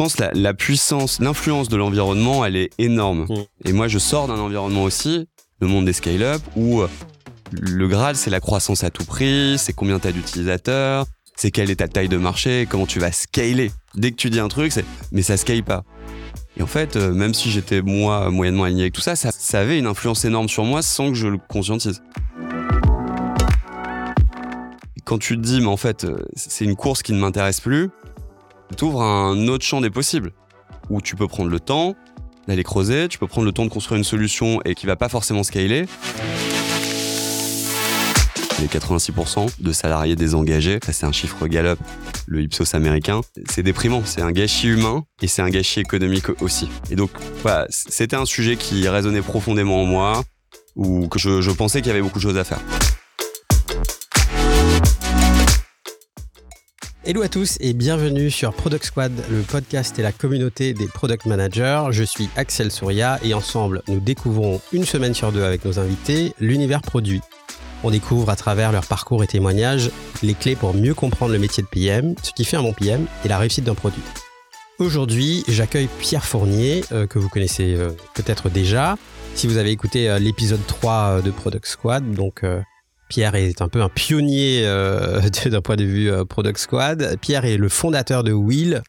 pense la, la puissance, l'influence de l'environnement, elle est énorme. Mm. Et moi, je sors d'un environnement aussi, le monde des scale-up, où euh, le Graal, c'est la croissance à tout prix, c'est combien tu as d'utilisateurs, c'est quelle est ta taille de marché, comment tu vas scaler. Dès que tu dis un truc, c'est mais ça scale pas. Et en fait, euh, même si j'étais moi moyennement aligné avec tout ça, ça, ça avait une influence énorme sur moi sans que je le conscientise. Quand tu te dis, mais en fait, euh, c'est une course qui ne m'intéresse plus, t'ouvres un autre champ des possibles où tu peux prendre le temps d'aller creuser, tu peux prendre le temps de construire une solution et qui va pas forcément scaler. Les 86% de salariés désengagés, c'est un chiffre Gallup, le Ipsos américain, c'est déprimant, c'est un gâchis humain et c'est un gâchis économique aussi. Et donc voilà, c'était un sujet qui résonnait profondément en moi, ou que je pensais qu'il y avait beaucoup de choses à faire. Hello à tous et bienvenue sur Product Squad, le podcast et la communauté des product managers. Je suis Axel Souria et ensemble, nous découvrons une semaine sur deux avec nos invités l'univers produit. On découvre à travers leur parcours et témoignages les clés pour mieux comprendre le métier de PM, ce qui fait un bon PM et la réussite d'un produit. Aujourd'hui, j'accueille Pierre Fournier, euh, que vous connaissez euh, peut-être déjà. Si vous avez écouté euh, l'épisode 3 euh, de Product Squad, donc Pierre est un peu un pionnier euh, d'un point de vue euh, Product Squad. Pierre est le fondateur de Will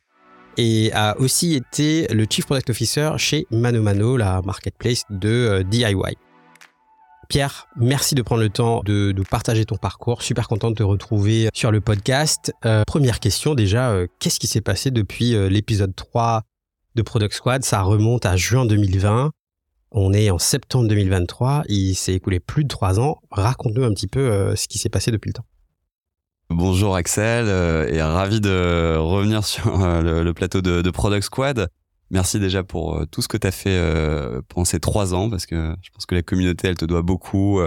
et a aussi été le Chief Product Officer chez Mano Mano, la marketplace de euh, DIY. Pierre, merci de prendre le temps de nous partager ton parcours. Super content de te retrouver sur le podcast. Première question déjà, qu'est-ce qui s'est passé depuis l'épisode 3 de Product Squad? Ça remonte à juin 2020. On est en septembre 2023. Il s'est écoulé plus de trois ans. Raconte-nous un petit peu euh, ce qui s'est passé depuis le temps. Bonjour Axel, euh, et ravi de revenir sur euh, le, plateau de, Product Squad. Merci déjà pour tout ce que tu as fait pendant ces trois ans, parce que je pense que la communauté, elle te doit beaucoup.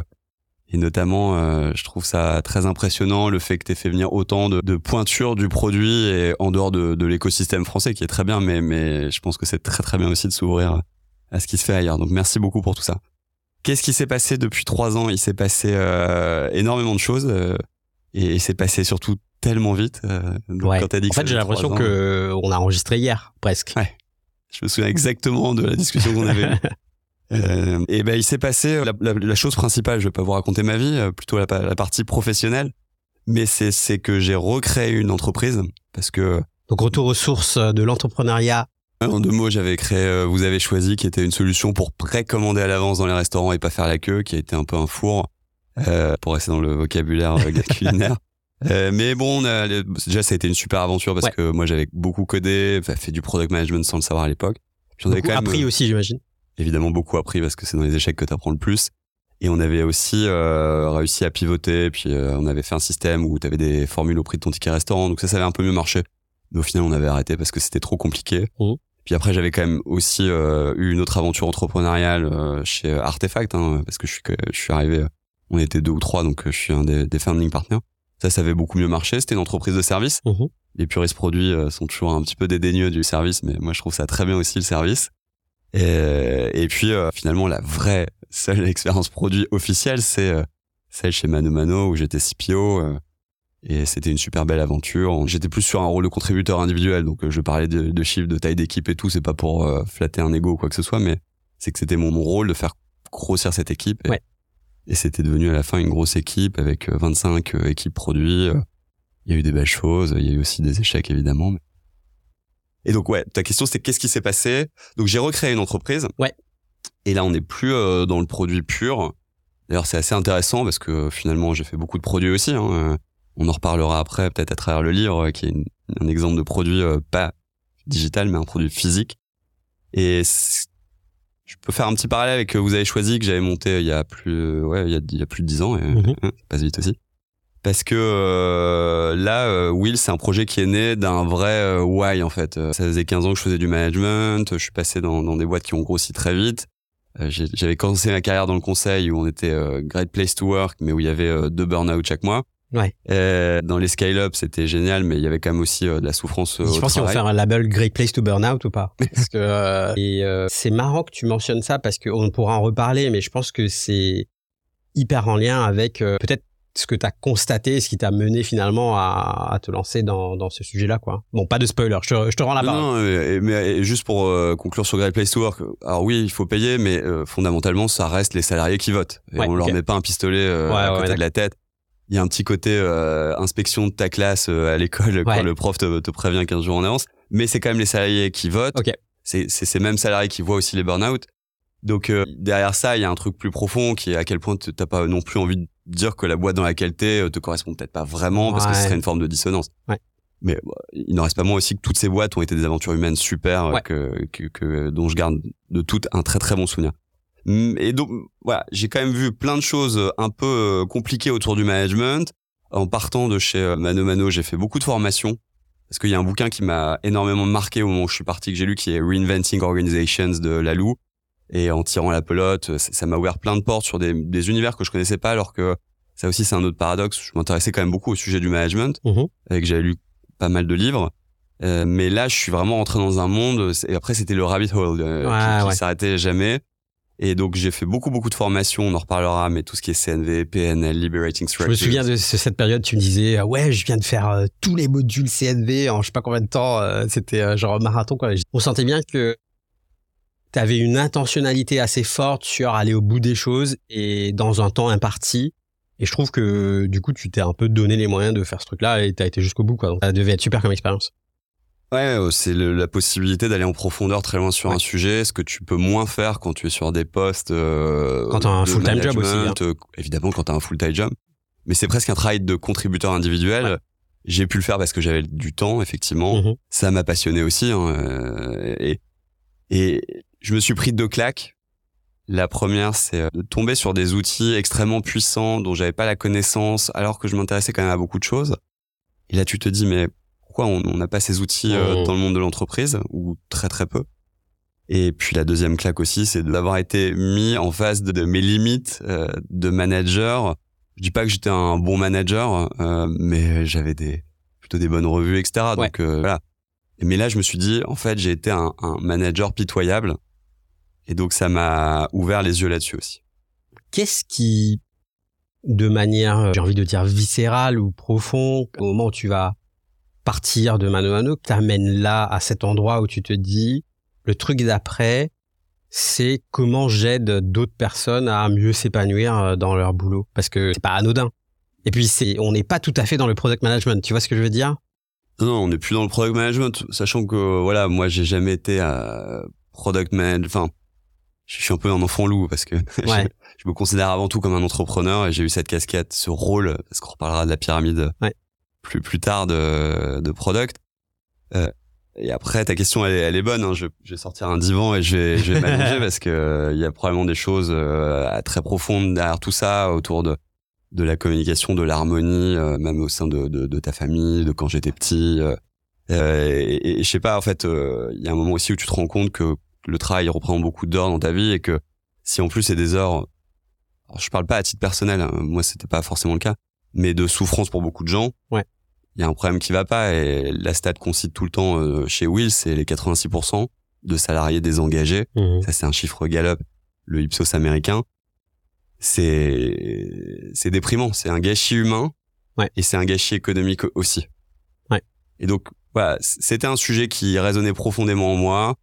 et notamment, je trouve ça très impressionnant le fait que tu fait venir autant de, pointures du produit et en dehors de, de l'écosystème français, qui est très bien, mais, mais je pense que c'est très très bien aussi de s'ouvrir à ce qui se fait ailleurs. Donc merci beaucoup pour tout ça. Qu'est-ce qui s'est passé depuis trois ans? Il s'est passé euh, énormément de choses. euh, et, et c'est passé surtout tellement vite. euh, donc Ouais. quand t'as dit En que ça fait, j'ai l'impression ans, que on a enregistré hier, presque. Ouais. Je me souviens exactement de la discussion qu'on avait eue. Euh, et ben il s'est passé euh, la, la- la chose principale. Je vais pas vous raconter ma vie, euh, plutôt la partie professionnelle. Mais c'est c'est que j'ai recréé une entreprise parce que Donc retour aux sources de l'entrepreneuriat. En deux mots j'avais créé euh, vous avez choisi qui était une solution pour précommander à l'avance dans les restaurants et pas faire la queue, qui a été un peu un four euh, pour rester dans le vocabulaire euh, culinaire. Euh, mais bon, a- déjà ça a été une super aventure parce Ouais. que moi j'avais beaucoup codé, fait du product management sans le savoir à l'époque. J'en avais quand même, appris aussi, j'imagine. évidemment beaucoup appris parce que c'est dans les échecs que tu apprends le plus. Et on avait aussi euh, réussi à pivoter, puis euh, on avait fait un système où tu avais des formules au prix de ton ticket restaurant, donc ça, ça avait un peu mieux marché. Mais au final, on avait arrêté parce que c'était trop compliqué. Mhm. Puis après, j'avais quand même aussi euh, eu une autre aventure entrepreneuriale euh, chez Artefact, hein, parce que je suis, que- je suis arrivé, euh, on était deux ou trois, donc euh, je suis un des, des founding partners. Ça, ça avait beaucoup mieux marché. C'était une entreprise de service. Mhm. Les puristes produits euh, sont toujours un petit peu dédaigneux du service, mais moi, je trouve ça très bien aussi, le service. Et, et puis, euh, finalement, la vraie seule expérience produit officielle, c'est euh, celle chez Mano Mano, où j'étais CPO. Et c'était une super belle aventure. J'étais plus sur un rôle de contributeur individuel, donc euh, je parlais de, de chiffres, de taille d'équipe et tout. C'est pas pour euh, flatter un ego ou quoi que ce soit, mais c'est que c'était mon, mon rôle de faire grossir cette équipe. Et, Ouais. et c'était devenu à la fin une grosse équipe avec euh, 25 euh, équipes produits. Il y a eu des belles choses, il y a eu aussi des échecs évidemment. mais- Et donc ouais, ta question c'était qu'est-ce qui s'est passé? Donc j'ai recréé une entreprise. Ouais. Et là on n'est plus euh, dans le produit pur. D'ailleurs c'est assez intéressant parce que finalement j'ai fait beaucoup de produits aussi. hein, On en reparlera après peut-être à travers le livre euh, qui est une- un exemple de produit euh, pas digital mais un produit physique. Et je peux faire un petit parallèle avec que vous avez choisi que j'avais monté il y a plus ouais il y a, il y a plus de dix ans et ça passe vite aussi. Parce que euh, là euh, Will c'est un projet qui est né d'un vrai euh, why en fait. Euh, ça faisait 15 ans que je faisais du management je suis passé dans, dans des boîtes qui ont grossi très vite. Euh, j'avais commencé ma carrière dans le conseil où on était euh, great place to work mais où il y avait euh, deux burn-out chaque mois Ouais. Euh, dans les scale-up c'était génial mais il y avait quand même aussi euh, de la souffrance euh, Je au pense qu'ils vont faire un label Great Place to Burn Out ou pas? Parce que, euh, et euh, c'est marrant que tu mentionnes ça parce qu'on pourra en reparler, mais je pense que c'est hyper en lien avec euh, peut-être ce que tu as constaté, ce qui t'a mené finalement à, à te lancer dans, dans ce sujet-là, quoi. Bon, pas de spoiler, je te, je te rends la parole. non, mais, mais juste pour euh, conclure sur Great Place to Work, alors oui, il faut payer, mais euh, fondamentalement, ça reste les salariés qui votent. Et Ouais, on leur met pas un pistolet euh, Ouais, à côté ouais, de la tête. Il y a un petit côté euh, inspection de ta classe euh, à l'école Ouais. quand le prof te, te prévient 15 jours en avance, mais c'est quand même les salariés qui votent. Ok. C'est ces mêmes salariés qui voient aussi les burn-out. Donc euh, derrière ça, il y a un truc plus profond qui est à quel point t- t'as pas non plus envie de dire que la boîte dans laquelle t'es euh, te correspond peut-être pas vraiment parce que ce serait une forme de dissonance. Ouais. Mais bah, il n'en reste pas moins aussi que toutes ces boîtes ont été des aventures humaines super euh, que, que, que- dont je garde de toutes un très très bon souvenir. Et donc voilà, j'ai quand même vu plein de choses euh, un peu euh, compliquées autour du management. En partant de chez euh, Mano Mano, j'ai fait beaucoup de formations parce qu'il y a un bouquin qui m'a énormément marqué au moment où je suis parti que j'ai lu qui est Reinventing Organizations de Lalou et en tirant la pelote, ça m'a ouvert plein de portes sur des, des univers que je connaissais pas alors que ça aussi c'est un autre paradoxe. Je m'intéressais quand même beaucoup au sujet du management Mhm. et que j'avais lu pas mal de livres. Euh, mais là, je suis vraiment rentré dans un monde. Et après, c'était le rabbit hole euh, Ouais, qui, qui ouais. s'arrêtait jamais. Et donc, j'ai fait beaucoup, beaucoup de formations. On en reparlera, mais tout ce qui est CNV, PNL, Liberating Je Structures. me souviens de ce- cette période, tu me disais, ah ouais, je viens de faire euh, tous les modules CNV en je sais pas combien de temps, euh, c'était euh, genre marathon, quoi. On sentait bien que tu avais une intentionnalité assez forte sur aller au bout des choses et dans un temps imparti. Et je trouve que du coup, tu t'es un peu donné les moyens de faire ce truc-là et t'as été jusqu'au bout, quoi. Donc ça devait être super comme expérience. Ouais, euh, c'est la possibilité d'aller en profondeur très loin sur Ouais. un sujet, ce que tu peux moins faire quand tu es sur des postes. euh, Quand t'as un de full-time job aussi, hein. euh, évidemment, quand t'as un full-time job. Mais c'est presque un travail de contributeur individuel. Ouais. J'ai pu le faire parce que j'avais du temps, effectivement. Mhm. ça m'a passionné aussi. hein, et, et je me suis pris deux claques. La première, c'est de tomber sur des outils extrêmement puissants dont j'avais pas la connaissance, alors que je m'intéressais quand même à beaucoup de choses. Et là, tu te dis, mais pourquoi on n'a pas ces outils euh, Mhm. dans le monde de l'entreprise, ou très très peu Et puis la deuxième claque aussi, c'est d'avoir été mis en face de, de mes limites euh, de manager. Je dis pas que j'étais un bon manager, euh, mais j'avais des plutôt des bonnes revues, etc. Ouais. Donc euh, voilà. Mais là, je me suis dit, en fait, j'ai été un, un manager pitoyable. Et donc, ça m'a ouvert les yeux là-dessus aussi. Qu'est-ce qui, de manière, j'ai envie de dire viscérale ou profond, au moment où tu vas partir de Mano Mano, t'amène là, à cet endroit où tu te dis, le truc d'après, c'est comment j'aide d'autres personnes à mieux s'épanouir euh, dans leur boulot. Parce que c'est pas anodin. Et puis, c'est, on n'est pas tout à fait dans le product management. Tu vois ce que je veux dire? Non, on n'est plus dans le product management, sachant que, voilà, moi, j'ai jamais été à product management. Enfin, je suis un peu un enfant loup parce que Ouais. je, je me considère avant tout comme un entrepreneur et j'ai eu cette casquette, ce rôle, parce qu'on reparlera de la pyramide Ouais. Plus, plus tard de, de product. Euh, et après, ta question, elle est, elle est bonne. Hein. Je, je vais sortir un divan et je vais, je vais m'allonger parce que euh, il y a probablement des choses euh, très profondes derrière tout ça, autour de, de la communication, de l'harmonie, euh, même au sein de, de, de ta famille, de quand j'étais petit. euh. Euh, et, et je sais pas, en fait, euh, il y a un moment aussi où tu te rends compte que le travail reprend beaucoup d'heures dans ta vie et que si en plus c'est des heures, alors je parle pas à titre personnel, hein, moi c'était pas forcément le cas, mais de souffrance pour beaucoup de gens. Ouais. Il y a un problème qui va pas et la stat qu'on cite tout le temps euh, chez Will, c'est les 86% de salariés désengagés. Ça c'est un chiffre Gallup, le Ipsos américain. C'est c'est déprimant, c'est un gâchis humain Ouais. et c'est un gâchis économique aussi. Ouais. Et donc voilà, c'était un sujet qui résonnait profondément en moi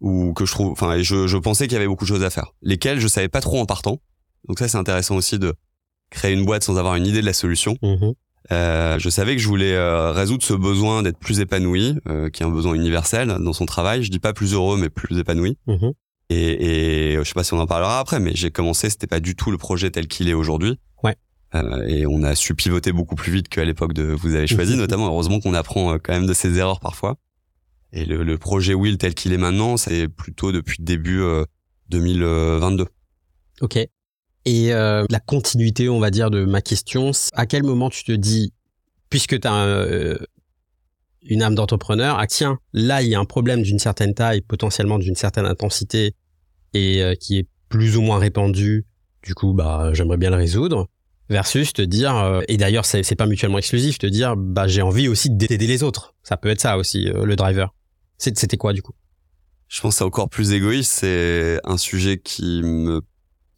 ou que je trouve enfin et je, je pensais qu'il y avait beaucoup de choses à faire, lesquelles je savais pas trop en partant. Donc ça c'est intéressant aussi de créer une boîte sans avoir une idée de la solution. Mhm. Euh, je savais que je voulais euh, résoudre ce besoin d'être plus épanoui, euh, qui est un besoin universel dans son travail. Je dis pas plus heureux, mais plus épanoui. Mhm. Et, et je sais pas si on en parlera après, mais j'ai commencé, c'était pas du tout le projet tel qu'il est aujourd'hui. Ouais. Euh, et on a su pivoter beaucoup plus vite qu'à l'époque de Vous avez choisi, notamment. Heureusement qu'on apprend euh, quand même de ses erreurs parfois. Et le, le projet Will tel qu'il est maintenant, c'est plutôt depuis début euh, 2022. Ok. Et euh, la continuité, on va dire, de ma question, à quel moment tu te dis, puisque tu as une âme d'entrepreneur, ah tiens, là, il y a un problème d'une certaine taille, potentiellement d'une certaine intensité, et euh, qui est plus ou moins répandu, du coup, bah, j'aimerais bien le résoudre, versus te dire, euh, et d'ailleurs, c'est c'est pas mutuellement exclusif, te dire, bah, j'ai envie aussi d'aider les autres. Ça peut être ça aussi, euh, le driver. C'est- C'était quoi, du coup? Je pense que c'est encore plus égoïste. C'est un sujet qui me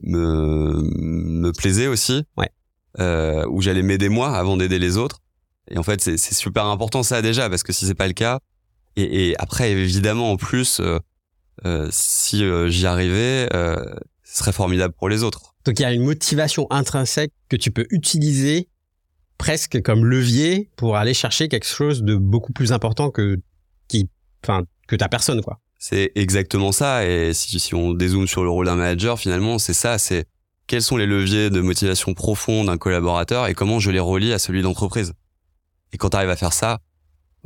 me me plaisait aussi. Ouais. euh, où j'allais m'aider moi avant d'aider les autres. Et en fait, c'est super important ça déjà parce que si c'est pas le cas, et, et après évidemment en plus, euh, euh, si euh, j'y arrivais, euh, ce serait formidable pour les autres. Donc il y a une motivation intrinsèque que tu peux utiliser presque comme levier pour aller chercher quelque chose de beaucoup plus important que qui, enfin, que ta personne quoi. C'est exactement ça. Et si, on dézoome sur le rôle d'un manager, finalement, c'est ça. C'est quels sont les leviers de motivation profonde d'un collaborateur et comment je les relie à celui d'entreprise. Et quand tu arrives à faire ça,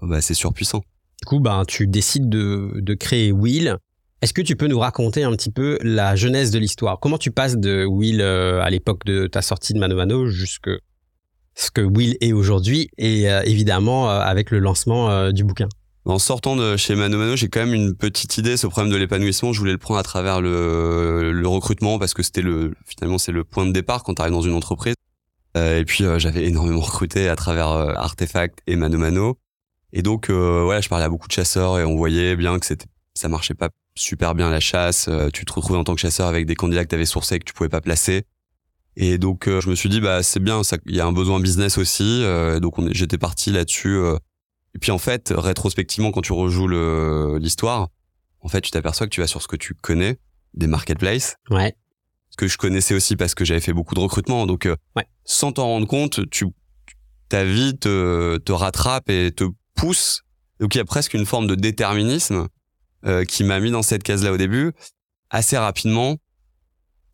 bah, c'est surpuissant. Du coup, ben, tu décides de, de créer Will. Est-ce que tu peux nous raconter un petit peu la genèse de l'histoire? Comment tu passes de Will euh, à l'époque de ta sortie de Mano Mano jusque ce que Will est aujourd'hui et euh, évidemment euh, avec le lancement du bouquin? En sortant de chez Mano Mano, j'ai quand même une petite idée. Ce problème de l'épanouissement, je voulais le prendre à travers le, le recrutement parce que c'était le finalement c'est le point de départ quand tu arrives dans une entreprise. Euh, et puis euh, j'avais énormément recruté à travers euh, Artefact et Mano Mano. Et donc euh, ouais, je parlais à beaucoup de chasseurs et on voyait bien que c'était ça marchait pas super bien la chasse. Euh, tu te retrouvais en tant que chasseur avec des candidats que tu avais sourcés et que tu pouvais pas placer. Et donc je me suis dit bah c'est bien, il y a un besoin business aussi. donc j'étais parti là-dessus. Et puis en fait, rétrospectivement, quand tu rejoues l'histoire, en fait, tu t'aperçois que tu vas sur ce que tu connais, des marketplaces, Ouais. ce que je connaissais aussi parce que j'avais fait beaucoup de recrutement. Donc, euh, Ouais. sans t'en rendre compte, tu, ta vie te, te rattrape et te pousse. Donc, il y a presque une forme de déterminisme euh, qui m'a mis dans cette case-là au début. Assez rapidement,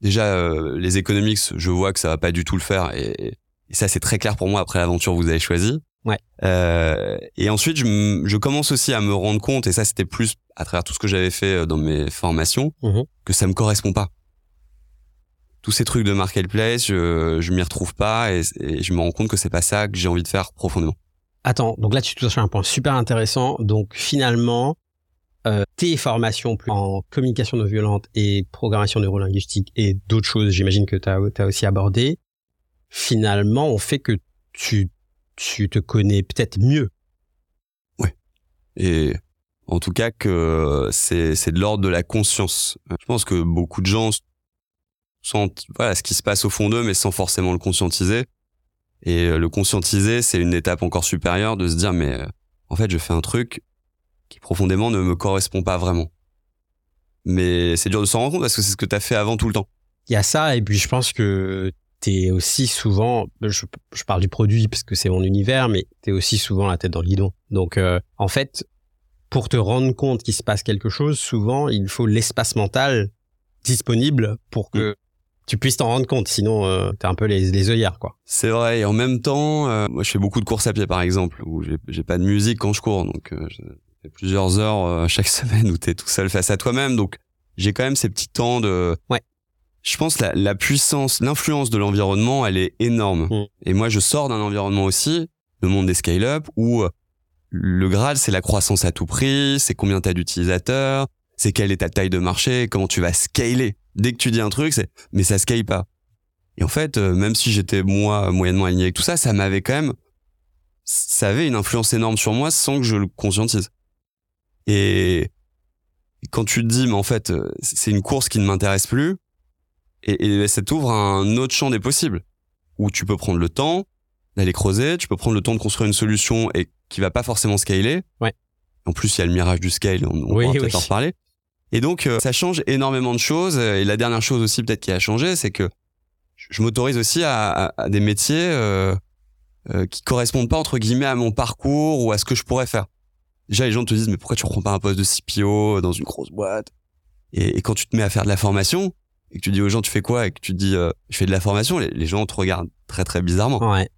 déjà, euh, les economics, je vois que ça va pas du tout le faire. Et, et ça, c'est très clair pour moi après l'aventure que vous avez choisie. Ouais. Euh, et ensuite, je, je commence aussi à me rendre compte, et ça, c'était plus à travers tout ce que j'avais fait euh, dans mes formations, Mhm. que ça me correspond pas. Tous ces trucs de marketplace, je, je m'y retrouve pas et, et je me rends compte que c'est pas ça que j'ai envie de faire profondément. Attends, donc là tu touches un point super intéressant. Donc finalement, euh, tes formations en communication non violente et programmation neurolinguistique et d'autres choses, j'imagine que tu as, aussi abordé, finalement ont fait que tu, tu te connais peut-être mieux. Et en tout cas que c'est c'est de l'ordre de la conscience. Je pense que beaucoup de gens sentent voilà ce qui se passe au fond d'eux mais sans forcément le conscientiser. Et le conscientiser, c'est une étape encore supérieure de se dire mais en fait, je fais un truc qui profondément ne me correspond pas vraiment. Mais c'est dur de s'en rendre compte parce que c'est ce que tu as fait avant tout le temps. Il y a ça, et puis je pense que t'es aussi souvent, je, je parle du produit parce que c'est mon univers, mais t'es aussi souvent la tête dans le guidon. Donc euh, en fait, pour te rendre compte qu'il se passe quelque chose, souvent il faut l'espace mental disponible pour que tu puisses t'en rendre compte. Sinon, euh, t'es un peu les, les œillères, quoi. C'est vrai. Et en même temps, euh, moi, je fais beaucoup de courses à pied, par exemple, où j'ai- j'ai pas de musique quand je cours. Donc, euh, je fais plusieurs heures euh, chaque semaine où t'es tout seul face à toi-même. Donc, j'ai quand même ces petits temps de... Ouais. Je pense la, la puissance, l'influence de l'environnement, elle est énorme. Mm. Et moi, je sors d'un environnement aussi, le monde des scale-up, où euh, le Graal, c'est la croissance à tout prix, c'est combien t'as d'utilisateurs, c'est quelle est ta taille de marché, comment tu vas scaler. Dès que tu dis un truc, c'est mais ça scale pas. Et en fait, euh, même si j'étais moi moyennement aligné avec tout ça, ça m'avait quand même, ça avait une influence énorme sur moi sans que je le conscientise. Et quand tu te dis, mais en fait, euh, c'est une course qui ne m'intéresse plus, et, et ça t'ouvre un autre champ des possibles, où tu peux prendre le temps d'aller creuser, tu peux prendre le temps de construire une solution et qui va pas forcément scaler. Ouais. En plus, il y a le mirage du scale, on, on Oui, pourra peut-être oui. en reparler. Et donc, euh, ça change énormément de choses. Et la dernière chose aussi, peut-être, qui a changé, c'est que je m'autorise aussi à, à- à des métiers euh, euh, qui correspondent pas, entre guillemets, à mon parcours ou à ce que je pourrais faire. Déjà, les gens te disent, mais pourquoi tu reprends pas un poste de CPO dans une grosse boîte? Et, et quand tu te mets à faire de la formation et que tu dis aux gens, tu fais quoi? Et que tu dis, euh, je fais de la formation, les, les gens te regardent très, très bizarrement. Ouais.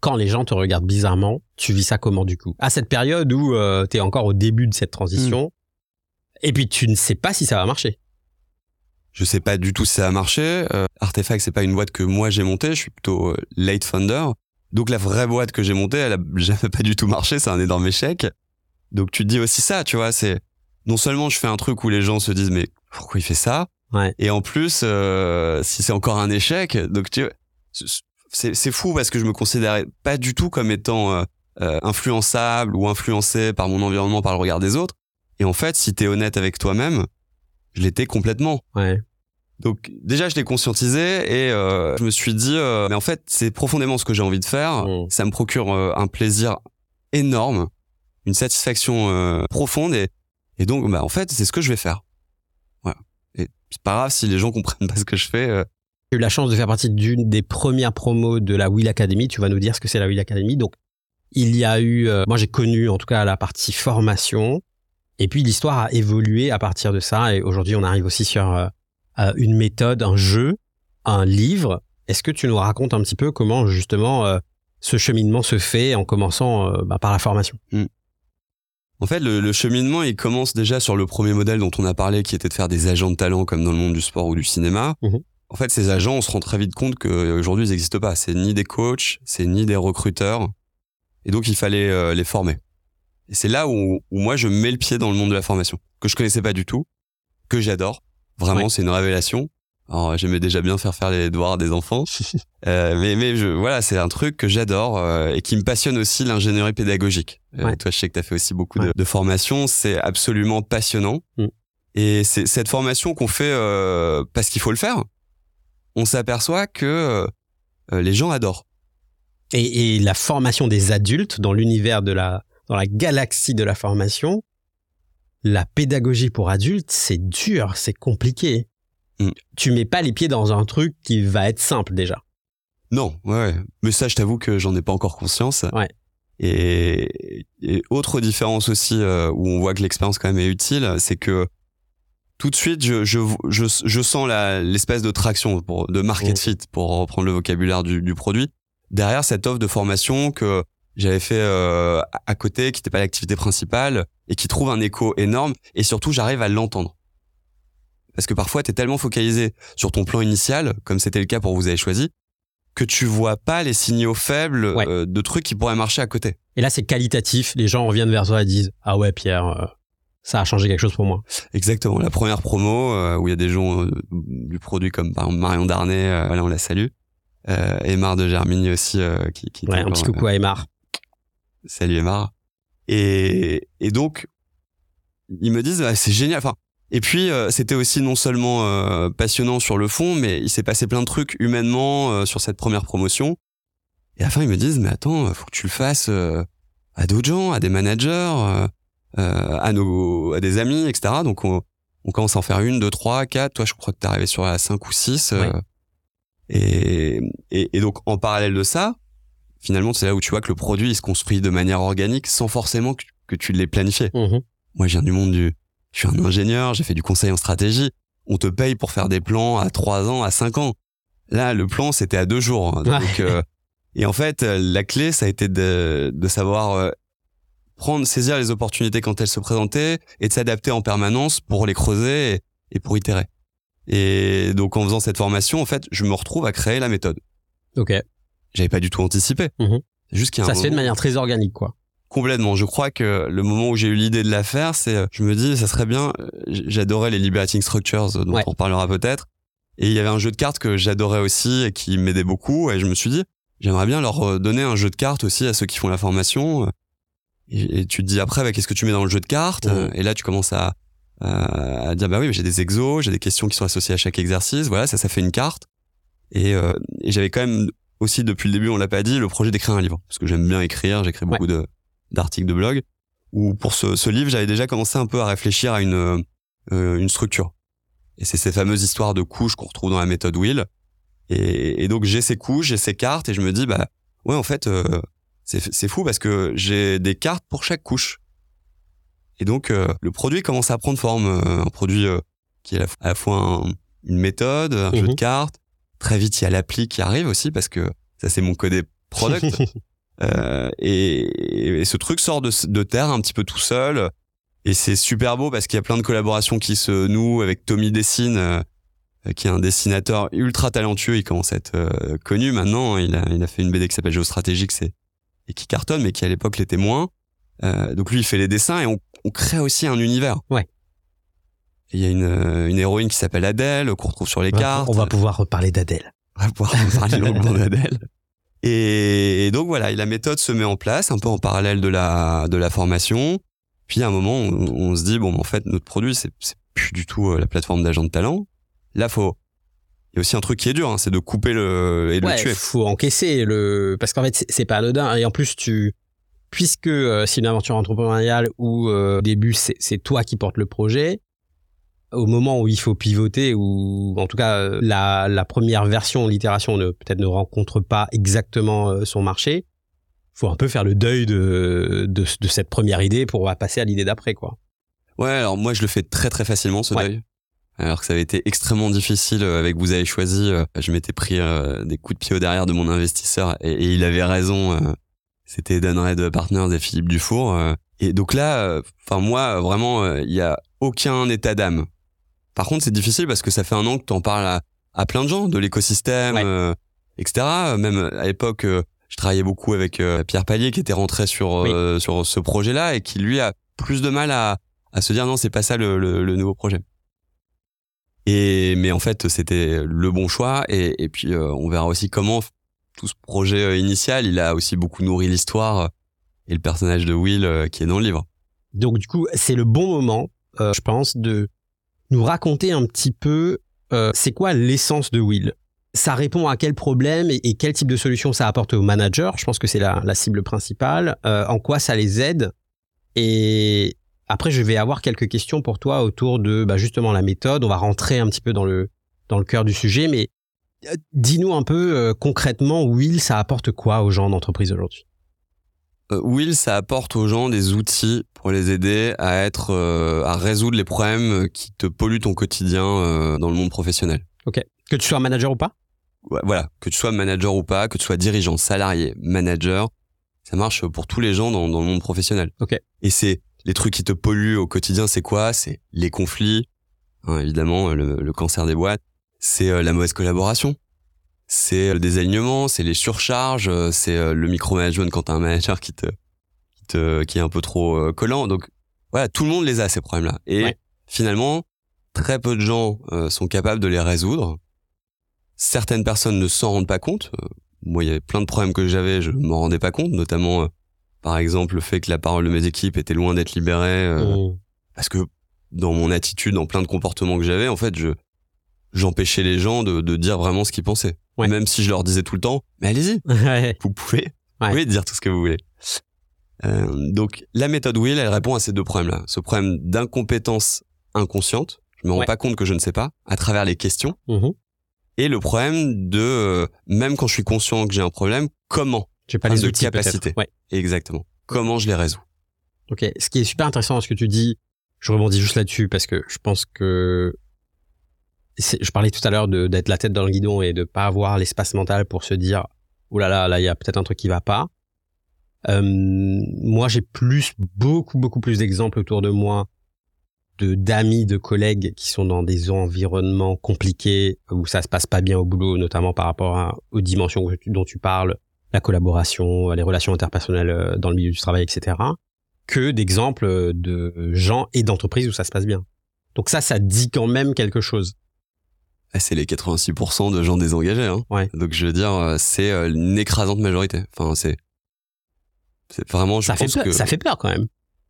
Quand les gens te regardent bizarrement, tu vis ça comment du coup? À cette période où euh, t'es encore au début de cette transition, et puis tu ne sais pas si ça va marcher. Je sais pas du tout si ça a marché. Euh, Artefact, c'est pas une boîte que moi j'ai montée. Je suis plutôt euh, late founder. Donc la vraie boîte que j'ai montée, elle a jamais pas du tout marché. C'est un énorme échec. Donc tu te dis aussi ça, tu vois. C'est non seulement je fais un truc où les gens se disent mais pourquoi il fait ça? Ouais. Et en plus, euh, si c'est encore un échec, donc tu c'est c'est fou parce que je me considérais pas du tout comme étant euh, euh, influençable ou influencé par mon environnement, par le regard des autres. Et en fait, si t'es honnête avec toi-même, je l'étais complètement. Ouais. Donc déjà, je l'ai conscientisé et euh, je me suis dit, euh, mais en fait, c'est profondément ce que j'ai envie de faire. Ça me procure un plaisir énorme, une satisfaction euh, profonde et, et donc, bah, en fait, c'est ce que je vais faire. C'est pas grave si les gens comprennent pas ce que je fais. euh, J'ai eu la chance de faire partie d'une des premières promos de la Will Academy. Tu vas nous dire ce que c'est la Will Academy. Donc, il y a eu, euh, moi j'ai connu en tout cas la partie formation. Et puis l'histoire a évolué à partir de ça. Et aujourd'hui, on arrive aussi sur euh, une méthode, un jeu, un livre. Est-ce que tu nous racontes un petit peu comment justement euh, ce cheminement se fait en commençant bah, par la formation? En fait, le, le cheminement, il commence déjà sur le premier modèle dont on a parlé, qui était de faire des agents de talent comme dans le monde du sport ou du cinéma. Mhm. En fait, ces agents, on se rend très vite compte qu'aujourd'hui, ils n'existent pas. C'est ni des coachs, c'est ni des recruteurs. Et donc, il fallait euh, les former. Et c'est là où, où moi, je mets le pied dans le monde de la formation, que je connaissais pas du tout, que j'adore. Vraiment, Ouais. c'est une révélation. Alors, j'aimais déjà bien faire faire les devoirs des enfants. Euh, mais mais je, voilà, c'est un truc que j'adore euh, et qui me passionne aussi l'ingénierie pédagogique. Euh, Ouais. Toi, je sais que tu as fait aussi beaucoup de, Ouais. de formations. C'est absolument passionnant. Mm. Et c'est cette formation qu'on fait euh, parce qu'il faut le faire. On s'aperçoit que les gens adorent. et, et la formation des adultes dans l'univers de la, dans la galaxie de la formation, la pédagogie pour adultes, c'est dur, c'est compliqué. Mm. Tu mets pas les pieds dans un truc qui va être simple déjà. Non, ouais. Mais ça, je t'avoue que j'en ai pas encore conscience. Ouais. Et, et autre différence aussi euh, où on voit que l'expérience quand même est utile, c'est que tout de suite, je, je, je, je sens l'espèce de traction pour, de market Mhm. fit, pour reprendre le vocabulaire du, du produit, derrière cette offre de formation que j'avais fait euh, à côté, qui n'était pas l'activité principale, et qui trouve un écho énorme, et surtout, j'arrive à l'entendre. Parce que parfois, tu es tellement focalisé sur ton plan initial, comme c'était le cas pour vous avez choisi, que tu vois pas les signaux faibles Ouais. euh, de trucs qui pourraient marcher à côté. Et là, c'est qualitatif. Les gens reviennent vers toi et disent Ah ouais, Pierre, euh, ça a changé quelque chose pour moi. Exactement. La première promo euh, où il y a des gens du produit comme par exemple Marion Darnay, voilà, on la salue. Euh, Aymar de Germigny aussi, qui, qui Ouais, un petit coucou à Aymar. salut Aymar. Et, et donc, ils me disent, ah, c'est génial. Enfin, et puis, euh, c'était aussi non seulement euh, passionnant sur le fond, mais il s'est passé plein de trucs humainement euh, sur cette première promotion. Et à la fin, ils me disent, mais attends, faut que tu le fasses euh, à d'autres gens, à des managers, euh, euh, à nos, à des amis, etc. Donc, on, on commence à en faire une, deux, trois, quatre. Toi, je crois que t'es arrivé sur la cinq ou six. et, et, et donc, en parallèle de ça, finalement, c'est là où tu vois que le produit, il se construit de manière organique sans forcément que, que tu l'aies planifié. Mhm. Moi, je viens du monde du, je suis un ingénieur, j'ai fait du conseil en stratégie. On te paye pour faire des plans à trois ans, à cinq ans. Là, le plan, c'était à deux jours. hein. Ouais. Euh, et en fait, euh, la clé, ça a été de, de savoir euh, prendre, saisir les opportunités quand elles se présentaient et de s'adapter en permanence pour les creuser et, et pour itérer. Et donc, en faisant cette formation, en fait, je me retrouve à créer la méthode. Ok. J'avais pas du tout anticipé. C'est juste qu'il y a Ça un se fait de manière très organique, quoi. Complètement. Je crois que le moment où j'ai eu l'idée de la faire, c'est, euh, je me dis, ça serait bien. euh, J'adorais les liberating structures, euh, dont Ouais. on reparlera peut-être. Et il y avait un jeu de cartes que j'adorais aussi et qui m'aidait beaucoup. Et je me suis dit, j'aimerais bien leur donner un jeu de cartes aussi à ceux qui font la formation. Et, et tu te dis après, bah, qu'est-ce que tu mets dans le jeu de cartes Mhm. Et là, tu commences à, à, dire, bah oui, mais j'ai des exos, j'ai des questions qui sont associées à chaque exercice. Voilà, ça, ça fait une carte. Et, euh, et j'avais quand même aussi depuis le début, on l'a pas dit, le projet d'écrire un livre parce que j'aime bien écrire. J'écris beaucoup de d'articles de blog. Où pour ce, ce livre, j'avais déjà commencé un peu à réfléchir à une euh, une structure. Et c'est ces fameuses histoires de couches qu'on retrouve dans la méthode Will. Et, et donc j'ai ces couches, j'ai ces cartes, et je me dis bah ouais en fait euh, c'est c'est fou parce que j'ai des cartes pour chaque couche. Et donc euh, le produit commence à prendre forme, euh, un produit euh, qui est à la, à la fois un- une méthode, un jeu Mhm. de cartes. Très vite il y a l'appli qui arrive aussi parce que ça c'est mon codé product. Euh, et, et ce truc sort de, de terre un petit peu tout seul. Et c'est super beau parce qu'il y a plein de collaborations qui se nouent avec Tommy Dessine, euh, qui est un dessinateur ultra talentueux. Il commence à être euh, connu maintenant. Il a, il a fait une BD qui s'appelle Géostratégique c'est, et qui cartonne, mais qui à l'époque l'était moins. Donc lui, il fait les dessins et on, on crée aussi un univers. Ouais. Il y a une, une héroïne qui s'appelle Adèle, qu'on retrouve sur les On va- cartes. On va pouvoir reparler d'Adèle. On va pouvoir parler longuement d'Adèle. Et, et donc voilà, et la méthode se met en place un peu en parallèle de la de la formation. Puis à un moment, on, on se dit bon, en fait, notre produit c'est plus du tout euh, la plateforme d'agent de talent. Là, faut il y a aussi un truc qui est dur, hein, c'est de couper le et de ouais, le tuer. faut encaisser le parce qu'en fait c'est- pas anodin et en plus tu puisque euh, c'est une aventure entrepreneuriale où euh, au début c'est toi qui portes le projet au moment où il faut pivoter ou en tout cas euh, la, la première version l'itération ne peut-être ne rencontre pas exactement euh, son marché faut un peu faire le deuil de, de, de cette première idée pour euh, passer à l'idée d'après quoi Ouais, alors moi je le fais très très facilement ce Ouais. deuil. Alors que ça avait été extrêmement difficile euh, avec vous avez choisi, je m'étais pris des coups de pied au derrière de mon investisseur et, et il avait raison. C'était Dan Red Partners et Philippe Dufour. et donc là, enfin moi vraiment, il y a aucun état d'âme. Par contre, c'est difficile parce que ça fait un an que tu en parles à, à plein de gens de l'écosystème, Ouais. euh, etc. Même à l'époque, euh, je travaillais beaucoup avec euh, Pierre Pallier qui était rentré sur euh, sur ce projet-là et qui lui a plus de mal à à se dire non c'est pas ça le, le, le nouveau projet et mais en fait c'était le bon choix et, et puis euh, on verra aussi comment tout ce projet initial il a aussi beaucoup nourri l'histoire et le personnage de Will qui est dans le livre Donc du coup, c'est le bon moment, euh, je pense, de nous raconter un petit peu euh, c'est quoi l'essence de Will? Ça répond à quel problème et, quel type de solution ça apporte aux managers. Je pense que c'est la, la cible principale. Euh, en quoi ça les aide? Et après, je vais avoir quelques questions pour toi autour de bah, justement la méthode. On va rentrer un petit peu dans le dans le cœur du sujet, mais euh, dis-nous un peu euh, concrètement, Will, ça apporte quoi aux gens d'entreprise aujourd'hui? Will ça apporte aux gens des outils pour les aider à être euh, à résoudre les problèmes qui te polluent ton quotidien euh, dans le monde professionnel. Que tu sois manager ou pas? Voilà, que tu sois manager ou pas, que tu sois dirigeant, salarié, manager, ça marche pour tous les gens dans, dans le monde professionnel. Ok. Et c'est les trucs qui te polluent au quotidien, c'est quoi? C'est les conflits, hein, évidemment, le, le cancer des boîtes, c'est euh, la mauvaise collaboration, c'est euh, le désalignement, c'est les surcharges, euh, c'est euh, le micromanagement quand t'as un manager qui te, qui te, qui est un peu trop collant. Donc voilà, tout le monde les a ces problèmes-là. Et Ouais. finalement, très peu de gens euh, sont capables de les résoudre. Certaines personnes ne s'en rendent pas compte. Euh, moi, il y avait plein de problèmes que j'avais, je m'en rendais pas compte, notamment, euh, par exemple, le fait que la parole de mes équipes était loin d'être libérée, euh, Mmh. parce que dans mon attitude, dans plein de comportements que j'avais, en fait, je j'empêchais les gens de, de dire vraiment ce qu'ils pensaient. Ouais. Même si je leur disais tout le temps, mais allez-y, Ouais. vous pouvez, vous pouvez dire tout ce que vous voulez. Euh, donc, la méthode Will, elle répond à ces deux problèmes-là. Ce problème d'incompétence inconsciente, je me rends pas compte que je ne sais pas, à travers les questions, Mhm. et le problème de, euh, même quand je suis conscient que j'ai un problème, comment J'ai pas Enfin, les de outils capacité. Ouais. Exactement. Comment je les résous Ok. Ce qui est super intéressant dans ce que tu dis, je rebondis juste là-dessus parce que je pense que je parlais tout à l'heure d'être la tête dans le guidon et de pas avoir l'espace mental pour se dire oh là là là il y a peut-être un truc qui va pas. Euh, moi j'ai plus beaucoup beaucoup plus d'exemples autour de moi de d'amis de collègues qui sont dans des environnements compliqués où ça se passe pas bien au boulot notamment par rapport aux dimensions dont tu parles la collaboration les relations interpersonnelles euh, dans le milieu du travail etc que d'exemples de gens et d'entreprises où ça se passe bien. Donc ça, ça dit quand même quelque chose. Ah, C'est les 86% de gens désengagés. Hein. Ouais. Donc je veux dire, euh, c'est euh, une écrasante majorité. Enfin, c'est c'est vraiment. Je Ça fait, pense peur, que ça fait peur quand même.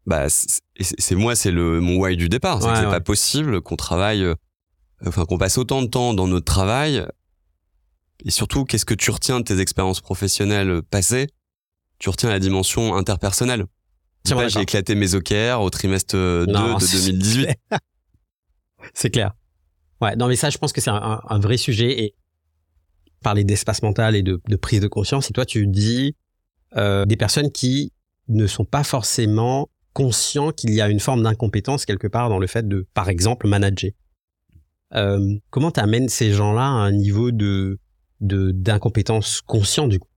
bah c'est moi, c'est le mon why du départ. C'est Ouais, que c'est ouais. pas possible qu'on travaille, euh, enfin qu'on passe autant de temps dans notre travail. Et surtout, qu'est-ce que tu retiens de tes expériences professionnelles passées? Tu retiens la dimension interpersonnelle. Tiens, j'ai éclaté mes OKR au trimestre euh, 2 Non, de c'est- 2018. C'est clair. Ouais, non mais ça, je pense que c'est un, un vrai sujet et parler d'espace mental et de, de prise de conscience. Et toi, tu dis euh, des personnes qui ne sont pas forcément conscients qu'il y a une forme d'incompétence quelque part dans le fait de, par exemple, manager. Euh, comment t'amènes ces gens-là à un niveau de de d'incompétence conscient du coup?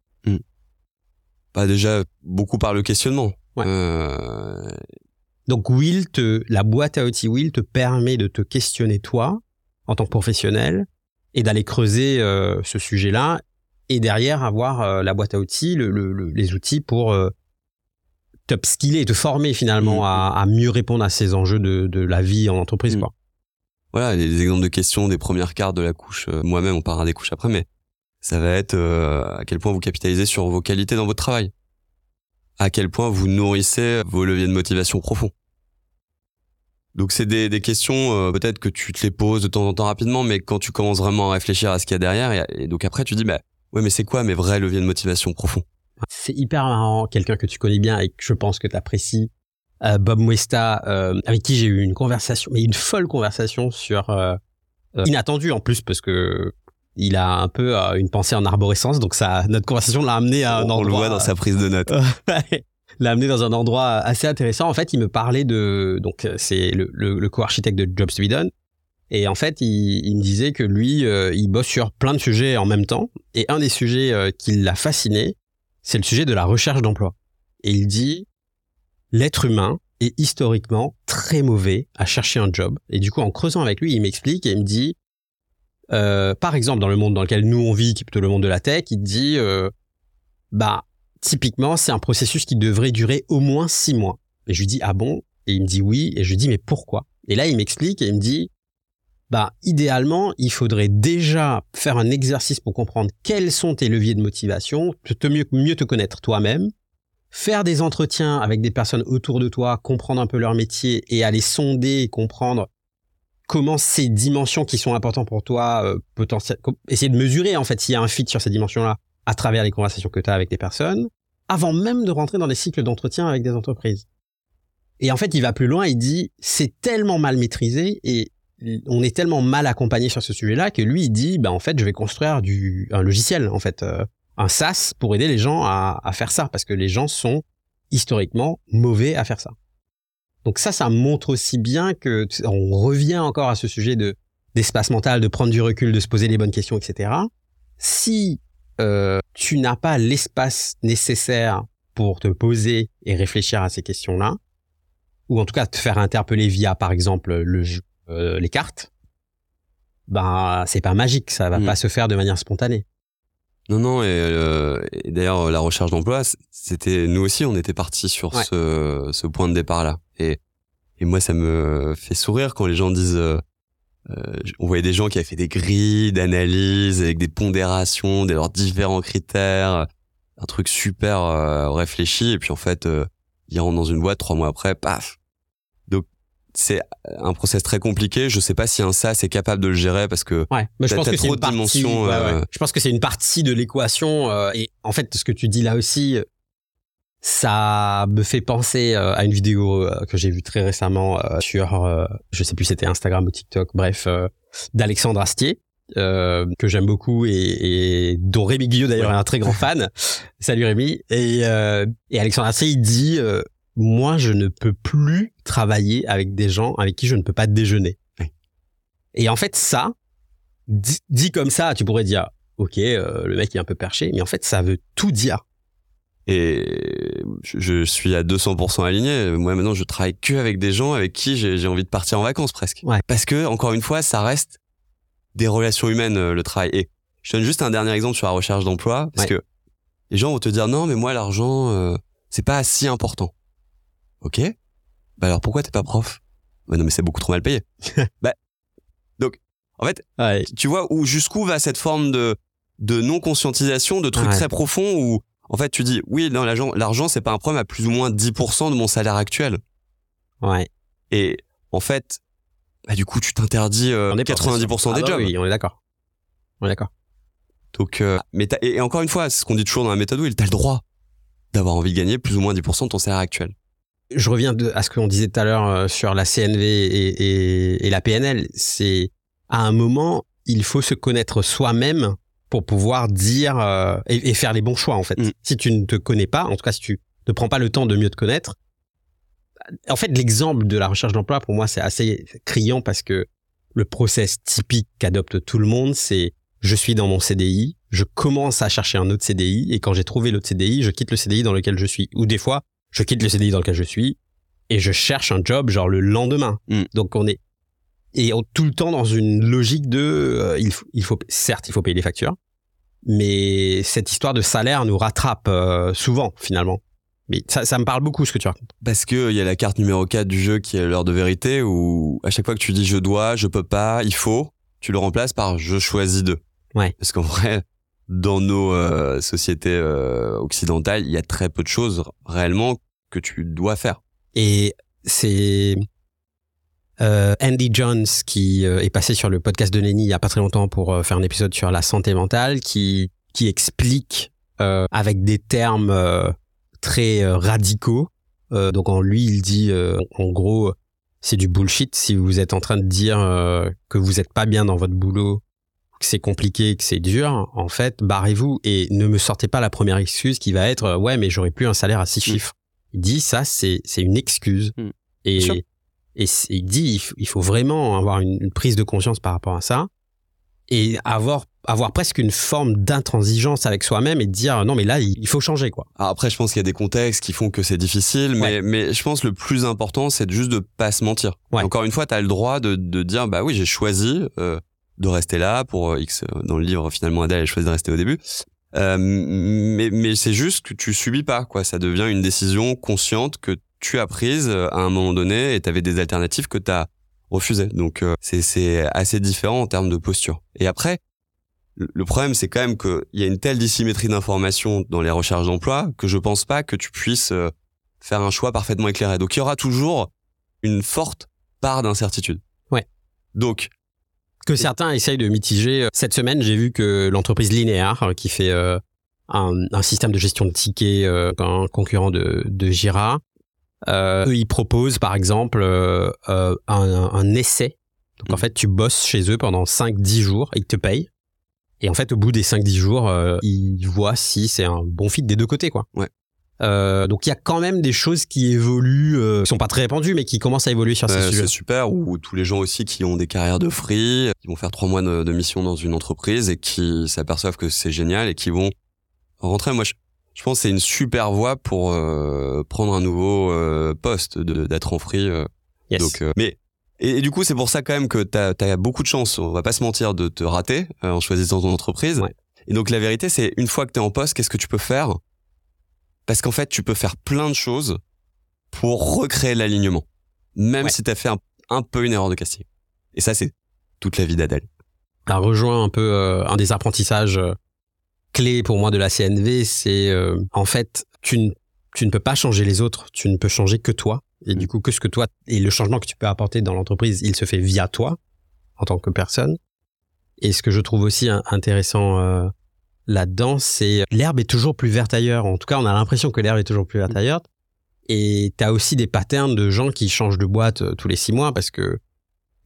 Bah déjà beaucoup par le questionnement. Ouais. Euh, Donc Will te, la boîte à outils Will te permet de te questionner toi en tant que professionnel et d'aller creuser euh, ce sujet-là et derrière avoir euh, la boîte à outils, le, le- le- les outils pour euh, t'upskiller et te former finalement Mhm. à, à mieux répondre à ces enjeux de, de la vie en entreprise. Quoi. voilà, les, les exemples de questions des premières cartes de la couche. euh, Moi-même, on parlera des couches après, mais ça va être à quel point vous capitalisez sur vos qualités dans votre travail? À quel point vous nourrissez vos leviers de motivation profonds? Donc c'est des, des questions euh, peut-être que tu te les poses de temps en temps rapidement, mais quand tu commences vraiment à réfléchir à ce qu'il y a derrière, et, et donc après tu dis bah ouais mais c'est quoi mes vrais leviers de motivation profonds? C'est hyper marrant, quelqu'un que tu connais bien et que je pense que tu apprécies, euh, Bob Mwesta, euh, avec qui j'ai eu une conversation, mais une folle conversation sur euh, euh, inattendu en plus parce que il a un peu euh, une pensée en arborescence, donc ça, notre conversation l'a amené à un On endroit. le voit dans sa prise de notes. l'a amené dans un endroit assez intéressant. En fait, il me parlait de donc c'est le, le, le co-architecte de Job Sweden. Et en fait, il, il me disait que lui, euh, il bosse sur plein de sujets en même temps. Et un des sujets euh, qui l'a fasciné, c'est le sujet de la recherche d'emploi. Et il dit, l'être humain est historiquement très mauvais à chercher un job. Et du coup, en creusant avec lui, il m'explique et il me dit, euh, par exemple, dans le monde dans lequel nous on vit, qui est plutôt le monde de la tech, il dit, euh, bah, typiquement, c'est un processus qui devrait durer au moins six mois. Et je lui dis, ah bon? Et il me dit oui. Et je lui dis, mais pourquoi? Et là, il m'explique et il me dit, bah, idéalement, il faudrait déjà faire un exercice pour comprendre quels sont tes leviers de motivation, te mieux, mieux te connaître toi-même, faire des entretiens avec des personnes autour de toi, comprendre un peu leur métier et aller sonder et comprendre comment ces dimensions qui sont importantes pour toi, euh, potentiel, essayer de mesurer en fait s'il y a un fit sur ces dimensions-là à travers les conversations que tu as avec des personnes, avant même de rentrer dans des cycles d'entretien avec des entreprises. Et en fait, il va plus loin, il dit, c'est tellement mal maîtrisé et on est tellement mal accompagné sur ce sujet-là que lui, il dit, bah, en fait, je vais construire du, un logiciel, en fait, euh, un SaaS pour aider les gens à, à faire ça, parce que les gens sont historiquement mauvais à faire ça. Donc ça, ça montre aussi bien que on revient encore à ce sujet de d'espace mental, de prendre du recul, de se poser les bonnes questions, etc. Si euh, tu n'as pas l'espace nécessaire pour te poser et réfléchir à ces questions-là, ou en tout cas te faire interpeller via, par exemple, le jeu, euh, les cartes, ben c'est pas magique, ça va Mm. pas se faire de manière spontanée. Non, non, et, euh, et d'ailleurs, la recherche d'emploi, c'était, nous aussi, on était partis sur Ouais. ce, ce point de départ-là. Et, et moi, ça me fait sourire quand les gens disent, euh, on voyait des gens qui avaient fait des grilles d'analyse avec des pondérations, des leurs différents critères, un truc super euh, réfléchi, et puis en fait, euh, ils rentrent dans une boîte trois mois après, paf. Donc, c'est un process très compliqué. Je sais pas si un SaaS est capable de le gérer parce que Ouais, mais je pense que c'est une de partie. ouais, euh, ouais. Je pense que c'est une partie de l'équation. euh, et en fait, ce que tu dis là aussi, ça me fait penser euh, à une vidéo euh, que j'ai vue très récemment euh, sur, euh, je sais plus, si c'était Instagram ou TikTok, bref, euh, d'Alexandre Astier. euh, que j'aime beaucoup et, et dont Rémi Guillot d'ailleurs est un très grand fan. Salut Rémi. Et, euh, et Alexandre Astier, il dit euh, moi, je ne peux plus travailler avec des gens avec qui je ne peux pas déjeuner. Et en fait, ça, dit, dit comme ça, tu pourrais dire, ok, euh, le mec est un peu perché, mais en fait, ça veut tout dire. Et je, suis à 200% aligné. Moi, maintenant, je travaille que avec des gens avec qui j'ai envie de partir en vacances presque. Ouais. Parce que, encore une fois, ça reste des relations humaines, euh, le travail. Et je donne juste un dernier exemple sur la recherche d'emploi. Parce Ouais. que les gens vont te dire, non, mais moi, l'argent, euh, c'est pas si important. Ok. Bah alors, pourquoi t'es pas prof? Bah non, mais c'est beaucoup trop mal payé. bah, donc, en fait, Ouais. tu vois où jusqu'où va cette forme de de non conscientisation de trucs très profonds où en fait tu dis oui non l'argent l'argent c'est pas un problème à plus ou moins 10% de mon salaire actuel Ouais. et en fait bah, du coup tu t'interdis euh, On est pas 90% Ah des bah jobs Oui, on est d'accord. On est d'accord. donc euh, mais t'as- et, et encore une fois c'est ce qu'on dit toujours dans la méthode où t'as le droit d'avoir envie de gagner plus ou moins 10% de ton salaire actuel Je reviens de, à ce qu'on disait tout à l'heure euh, sur la CNV et, et, et la PNL. C'est à un moment, il faut se connaître soi-même pour pouvoir dire euh, et, et faire les bons choix en fait. Mm. Si tu ne te connais pas, en tout cas si tu ne prends pas le temps de mieux te connaître, en fait l'exemple de la recherche d'emploi pour moi c'est assez criant parce que le process typique qu'adopte tout le monde c'est je suis dans mon CDI, je commence à chercher un autre CDI et quand j'ai trouvé l'autre CDI, je quitte le CDI dans lequel je suis. Ou des fois, je quitte le CDI dans lequel je suis et je cherche un job genre le lendemain. Mm. Donc on est et on- tout le temps dans une logique de euh, il, faut, il faut certes il faut payer les factures, mais cette histoire de salaire nous rattrape euh, souvent finalement. Mais ça, ça me parle beaucoup ce que tu racontes. parce que il y a la carte numéro 4 du jeu qui est l'heure de vérité où à chaque fois que tu dis je dois je peux pas il faut tu le remplaces par je choisis de Ouais. parce qu'en vrai dans nos euh, sociétés euh, occidentales il y a très peu de choses réellement que tu dois faire Et c'est Andy Jones, qui est passé sur le podcast de Lenny il y a pas très longtemps pour faire un épisode sur la santé mentale, qui, qui explique avec des termes très radicaux. donc en lui, il dit en gros, c'est du bullshit si vous êtes en train de dire que vous n'êtes pas bien dans votre boulot que c'est compliqué, que c'est dur, en fait, barrez-vous et ne me sortez pas la première excuse qui va être euh, ouais, mais j'aurais plus un salaire à six mm. chiffres. Il dit ça, c'est c'est une excuse mm. et et il dit il faut, vraiment avoir une, prise de conscience par rapport à ça et avoir avoir presque une forme d'intransigeance avec soi-même et dire non mais là il faut changer quoi. après je pense qu'il y a des contextes qui font que c'est difficile mais mais je pense le plus important c'est juste de pas se mentir. Encore une fois tu as le droit de de dire bah oui j'ai choisi euh, de rester là pour euh, X euh, dans le livre finalement Adèle elle choisit de rester au début euh, mais mais c'est juste que tu subis pas quoi ça devient une décision consciente que tu as prise à un moment donné et tu avais des alternatives que tu as refusées. Donc c'est c'est assez différent en termes de posture. Et après le problème c'est quand même qu'il y a une telle dissymétrie d'informations dans les recherches d'emploi que je pense pas que tu puisses faire un choix parfaitement éclairé. Donc il y aura toujours une forte part d'incertitude. Ouais. Donc que certains essayent de mitiger. Cette semaine, j'ai vu que l'entreprise Linéar, euh, qui fait euh, un, un, système de gestion de tickets, euh, un concurrent de, de Jira, euh, eux, ils proposent par exemple euh, un, un, essai. Donc en mm. fait, tu bosses chez eux pendant 5-10 jours, ils te payent. Et en fait, au bout des 5-10 jours, ils voient si c'est un bon fit des deux côtés, quoi. Ouais. Euh, donc il y a quand même des choses qui évoluent, euh, qui sont pas très répandues, mais qui commencent à évoluer sur ces sujets. C'est super. Ou tous les gens aussi qui ont des carrières de free, qui vont faire trois mois de, mission dans une entreprise et qui s'aperçoivent que c'est génial et qui vont rentrer. Moi, je, je pense que c'est une super voie pour euh, prendre un nouveau euh, poste, d'être en free. Yes. Donc, mais et, du coup, c'est pour ça quand même que tu as, beaucoup de chance, on va pas se mentir, de te rater en choisissant ton entreprise. Ouais. Et donc la vérité, c'est une fois que tu es en poste, qu'est-ce que tu peux faire? Parce qu'en fait, tu peux faire plein de choses pour recréer l'alignement. Même si tu as fait un, peu une erreur de casting. Et ça, c'est toute la vie d'Adèle. Ça rejoint un peu euh, un des apprentissages euh, clés pour moi de la CNV, c'est euh, en fait, tu ne, tu ne peux pas changer les autres, tu ne peux changer que toi. Et du coup, que ce que toi, et le changement que tu peux apporter dans l'entreprise, il se fait via toi, en tant que personne. Et ce que je trouve aussi intéressant là-dedans, c'est l'herbe est toujours plus verte ailleurs. En tout cas, on a l'impression que l'herbe est toujours plus verte mm. ailleurs. Et tu as aussi des patterns de gens qui changent de boîte euh, tous les six mois parce que,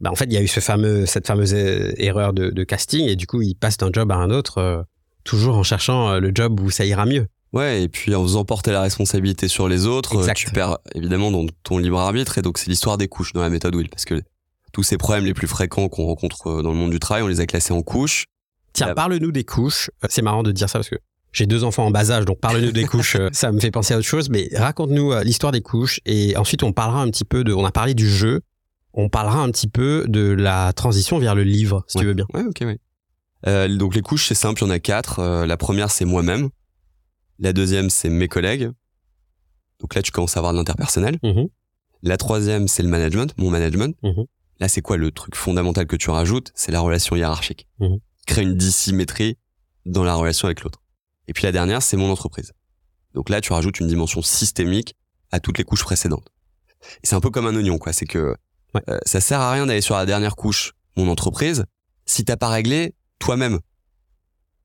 bah, en fait, il y a eu ce fameux, cette fameuse euh, erreur de, casting et du coup, ils passent d'un job à un autre, euh, toujours en cherchant le job où ça ira mieux. Ouais, et puis en faisant porter la responsabilité sur les autres, tu perds évidemment dans ton libre arbitre. Et donc, c'est l'histoire des couches dans la méthode Will, parce que tous ces problèmes les plus fréquents qu'on rencontre dans le monde du travail, on les a classés en couches. Tiens, parle-nous des couches. Euh, c'est marrant de dire ça parce que j'ai deux enfants en bas âge, donc parle-nous des couches. Euh, ça me fait penser à autre chose, mais raconte-nous euh, l'histoire des couches et ensuite on parlera un petit peu de. On a parlé du jeu. On parlera un petit peu de la transition vers le livre, si tu veux bien. Ouais, ok, ouais. Euh, donc les couches, c'est simple, il y en a quatre. la première, c'est moi-même. La deuxième, c'est mes collègues. Donc là, tu commences à avoir de l'interpersonnel. Mm-hmm. La troisième, c'est le management, mon management. Mm-hmm. Là, c'est quoi le truc fondamental que tu rajoutes? C'est la relation hiérarchique. Mm-hmm crée une dissymétrie dans la relation avec l'autre. Et puis la dernière, c'est mon entreprise. Donc là, tu rajoutes une dimension systémique à toutes les couches précédentes. Et c'est un peu comme un oignon, quoi. C'est que euh, ça sert à rien d'aller sur la dernière couche, mon entreprise, si t'as pas réglé toi-même,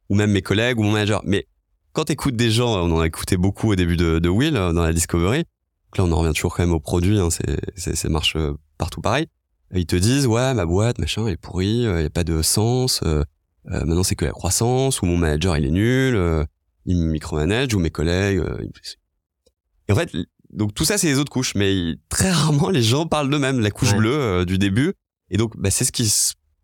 ou même mes collègues ou mon manager. Mais quand t'écoutes des gens, on en a écouté beaucoup au début de, de Will euh, dans la Discovery. Là, on en revient toujours quand même au produit. Hein, c'est, c'est, marche euh, partout pareil. ils te disent ouais, ma boîte, machin, elle est pourrie, il y a pas de sens. Euh, maintenant c'est que la croissance, ou mon manager il est nul, euh, il me micromanage, ou mes collègues. Euh, et en fait, donc tout ça c'est les autres couches, mais très rarement les gens parlent d'eux-mêmes, la couche bleue du début. Et donc bah, c'est ce qui,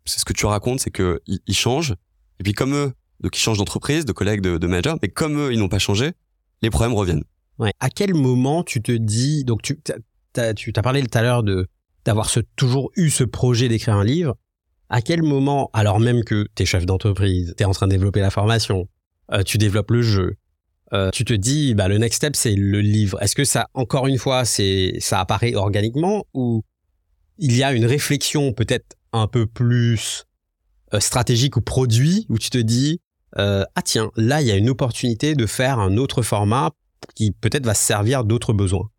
c'est ce que tu racontes, c'est que ils, changent. Et puis comme eux, donc ils changent d'entreprise, de collègues, de, de manager, mais comme eux ils n'ont pas changé, les problèmes reviennent. Ouais. À quel moment tu te dis, donc tu t'as parlé tout à l'heure de d'avoir toujours eu ce projet d'écrire un livre à quel moment, alors même que tu es chef d'entreprise, tu es en train de développer la formation, euh, tu développes le jeu, euh, tu te dis, bah, le next step, c'est le livre. Est-ce que ça, encore une fois, c'est, ça apparaît organiquement ou il y a une réflexion peut-être un peu plus euh, stratégique ou produit où tu te dis, ah tiens, là, il y a une opportunité de faire un autre format qui peut-être va servir d'autres besoins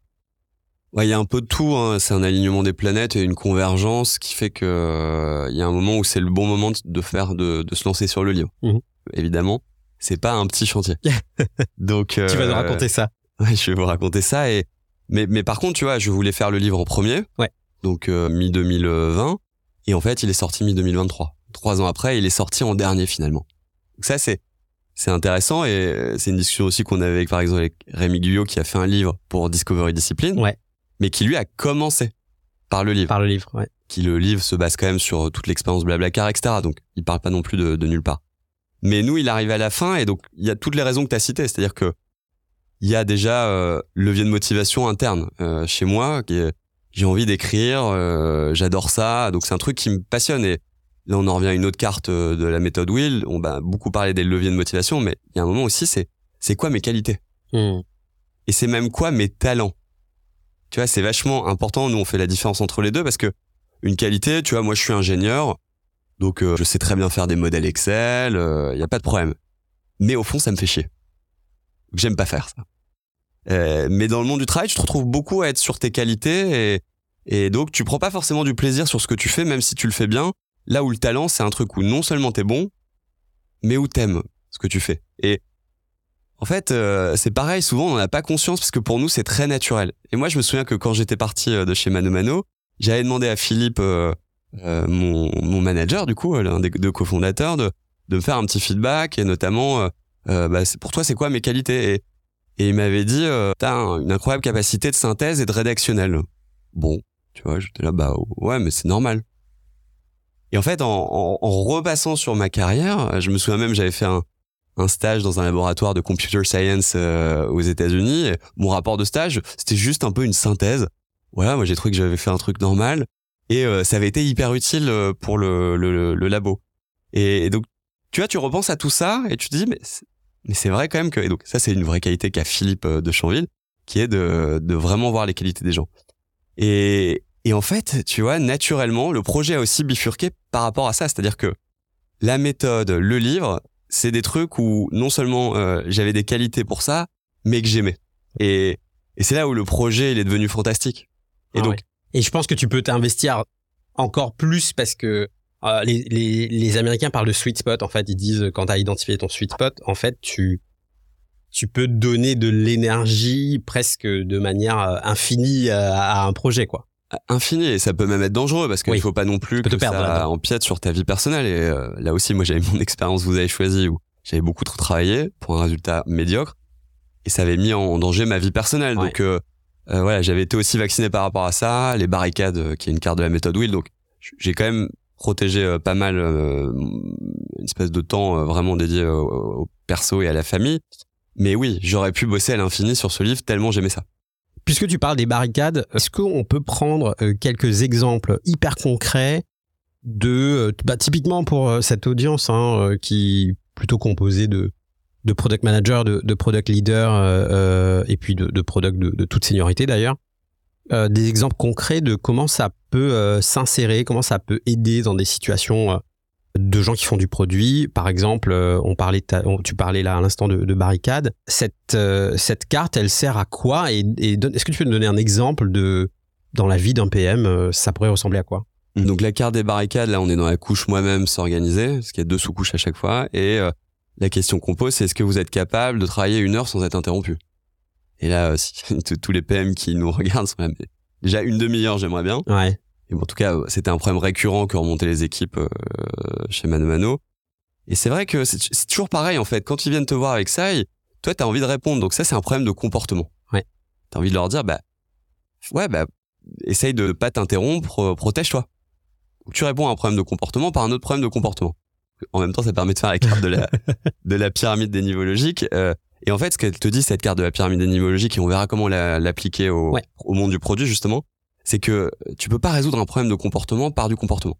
Ouais, il y a un peu de tout. Hein. C'est un alignement des planètes et une convergence qui fait que euh, il y a un moment où c'est le bon moment de faire, de, de se lancer sur le livre. Mhm. Évidemment, c'est pas un petit chantier. Donc Tu vas nous euh, raconter ça. Ouais, je vais vous raconter ça. Et mais mais par contre, tu vois, je voulais faire le livre en premier. Ouais. Donc mi 2020 et en fait, il est sorti mi 2023. Trois ans après, il est sorti en dernier finalement. Donc ça, c'est c'est intéressant et c'est une discussion aussi qu'on avait avec, par exemple avec Rémi Guyot qui a fait un livre pour Discovery Discipline. Ouais. Mais qui lui a commencé par le livre. Par le livre, ouais. Qui le livre se base quand même sur toute l'expérience Blablacar, etc. Donc il parle pas non plus de, de nulle part. Mais nous, il arrive à la fin et donc il y a toutes les raisons que tu as citées. C'est-à-dire que il y a déjà euh, levier de motivation interne euh, chez moi. qui est- J'ai envie d'écrire, euh, j'adore ça. Donc c'est un truc qui me passionne. Et là, on en revient à une autre carte euh, de la méthode Will. On va beaucoup parler des leviers de motivation, mais il y a un moment aussi, c'est c'est quoi mes qualités? Hmm. et c'est même quoi mes talents? Tu vois, c'est vachement important. Nous, on fait la différence entre les deux parce que une qualité, tu vois, moi, je suis ingénieur, donc euh, je sais très bien faire des modèles Excel, il y a pas de problème. Mais au fond, ça me fait chier. J'aime pas faire ça. Euh, mais dans le monde du travail, tu te retrouves beaucoup à être sur tes qualités et, et donc tu prends pas forcément du plaisir sur ce que tu fais, même si tu le fais bien. Là où le talent, c'est un truc où non seulement t'es bon, mais où t'aimes ce que tu fais. Et en fait, euh, c'est pareil, souvent on n'en a pas conscience parce que pour nous c'est très naturel. Et moi je me souviens que quand j'étais parti euh, de chez Mano Mano, j'avais demandé à Philippe, euh, euh, mon, mon manager du coup, l'un des deux cofondateurs, de, de me faire un petit feedback et notamment, euh, euh, bah, pour toi c'est quoi mes qualités? Et il m'avait dit, euh, t'as un- une incroyable capacité de synthèse et de rédactionnel. Bon, tu vois, j'étais là, bah ouais, mais c'est normal. Et en fait, en, en, en repassant sur ma carrière, je me souviens même, j'avais fait un, un stage dans un laboratoire de computer science euh, aux États-Unis. Mon rapport de stage, c'était juste un peu une synthèse. Voilà, moi j'ai trouvé que j'avais fait un truc normal et euh, ça avait été hyper utile euh, pour le, le, le labo. Et, et donc, tu vois, tu repenses à tout ça et tu te dis, mais mais c'est vrai quand même que. Et donc, ça, c'est une vraie qualité qu'a Philippe euh, de Chanville, qui est de, de vraiment voir les qualités des gens. Et, et en fait, tu vois, naturellement, le projet a aussi bifurqué par rapport à ça. C'est-à-dire que la méthode, le livre, c'est des trucs où non seulement euh, j'avais des qualités pour ça, mais que j'aimais. Et, et c'est là où le projet il est devenu fantastique. Et Ah donc, ouais. Et je pense que tu peux t'investir encore plus parce que euh, les, les, les Américains parlent de sweet spot. En fait, ils disent euh, quand tu as identifié ton sweet spot, en fait, tu tu peux donner de l'énergie presque de manière euh, infinie à, à un projet, quoi. infini et ça peut même être dangereux parce qu'il Oui. faut pas non plus que te perdre ça empiète sur ta vie personnelle et euh, là aussi moi j'avais mon expérience vous avez choisi où j'avais beaucoup trop travaillé pour un résultat médiocre et ça avait mis en danger ma vie personnelle Ouais. donc euh, euh, voilà j'avais été aussi vacciné par rapport à ça les barricades euh, qui est une carte de la méthode Will donc j'ai quand même protégé euh, pas mal euh, une espèce de temps euh, vraiment dédié au, au perso et à la famille. Mais oui j'aurais pu bosser à l'infini sur ce livre tellement j'aimais ça. Puisque tu parles des barricades, est-ce qu'on peut prendre quelques exemples hyper concrets de, bah, typiquement pour cette audience hein, qui est plutôt composée de, de product manager, de, de product leader euh, euh, et puis de, de product de, de toute seniorité d'ailleurs, euh, des exemples concrets de comment ça peut euh, s'insérer, comment ça peut aider dans des situations euh, de gens qui font du produit. Par exemple, on parlait, tu parlais là à l'instant de, de barricade. Cette, carte, elle sert à quoi? Et, et est-ce que tu peux nous donner un exemple de dans la vie d'un PM, ça pourrait ressembler à quoi? Donc la carte des barricades, là on est dans la couche moi-même s'organiser, parce qu'il y a deux sous-couches à chaque fois, et la question qu'on pose c'est est-ce que vous êtes capable de travailler une heure sans être interrompu? Et là, euh, tous les PM qui nous regardent sont là, mais déjà une demi-heure j'aimerais bien, Ouais. et bon, en tout cas euh, c'était un problème récurrent que remontaient les équipes euh, chez Mano Mano. Et c'est vrai que c'est toujours pareil en fait, quand ils viennent te voir avec ça, ils- toi t'as envie de répondre, donc ça c'est un problème de comportement. Ouais. T'as envie de leur dire, bah ouais, bah essaye de pas t'interrompre, protège-toi. Tu réponds à un problème de comportement par un autre problème de comportement. En même temps, ça permet de faire la carte de la, de la pyramide des niveaux logiques. euh, et en fait, ce qu'elle te dit, cette carte de la pyramide logiques, et on verra comment la- l'appliquer au, Ouais. au monde du produit, justement, c'est que tu peux pas résoudre un problème de comportement par du comportement.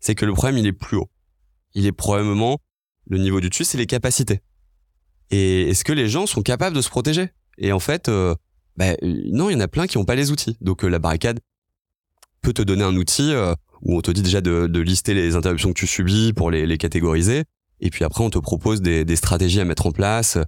C'est que le problème, il est plus haut. Il est probablement, le niveau du dessus, c'est les capacités. Et est-ce que les gens sont capables de se protéger? Et en fait, euh, bah, euh, non, il y en a plein qui n'ont pas les outils. Donc euh, la barricade peut te donner un outil euh, où on te dit déjà de, de lister les interruptions que tu subis pour les, les catégoriser. Et puis après, on te propose des, des stratégies à mettre en place.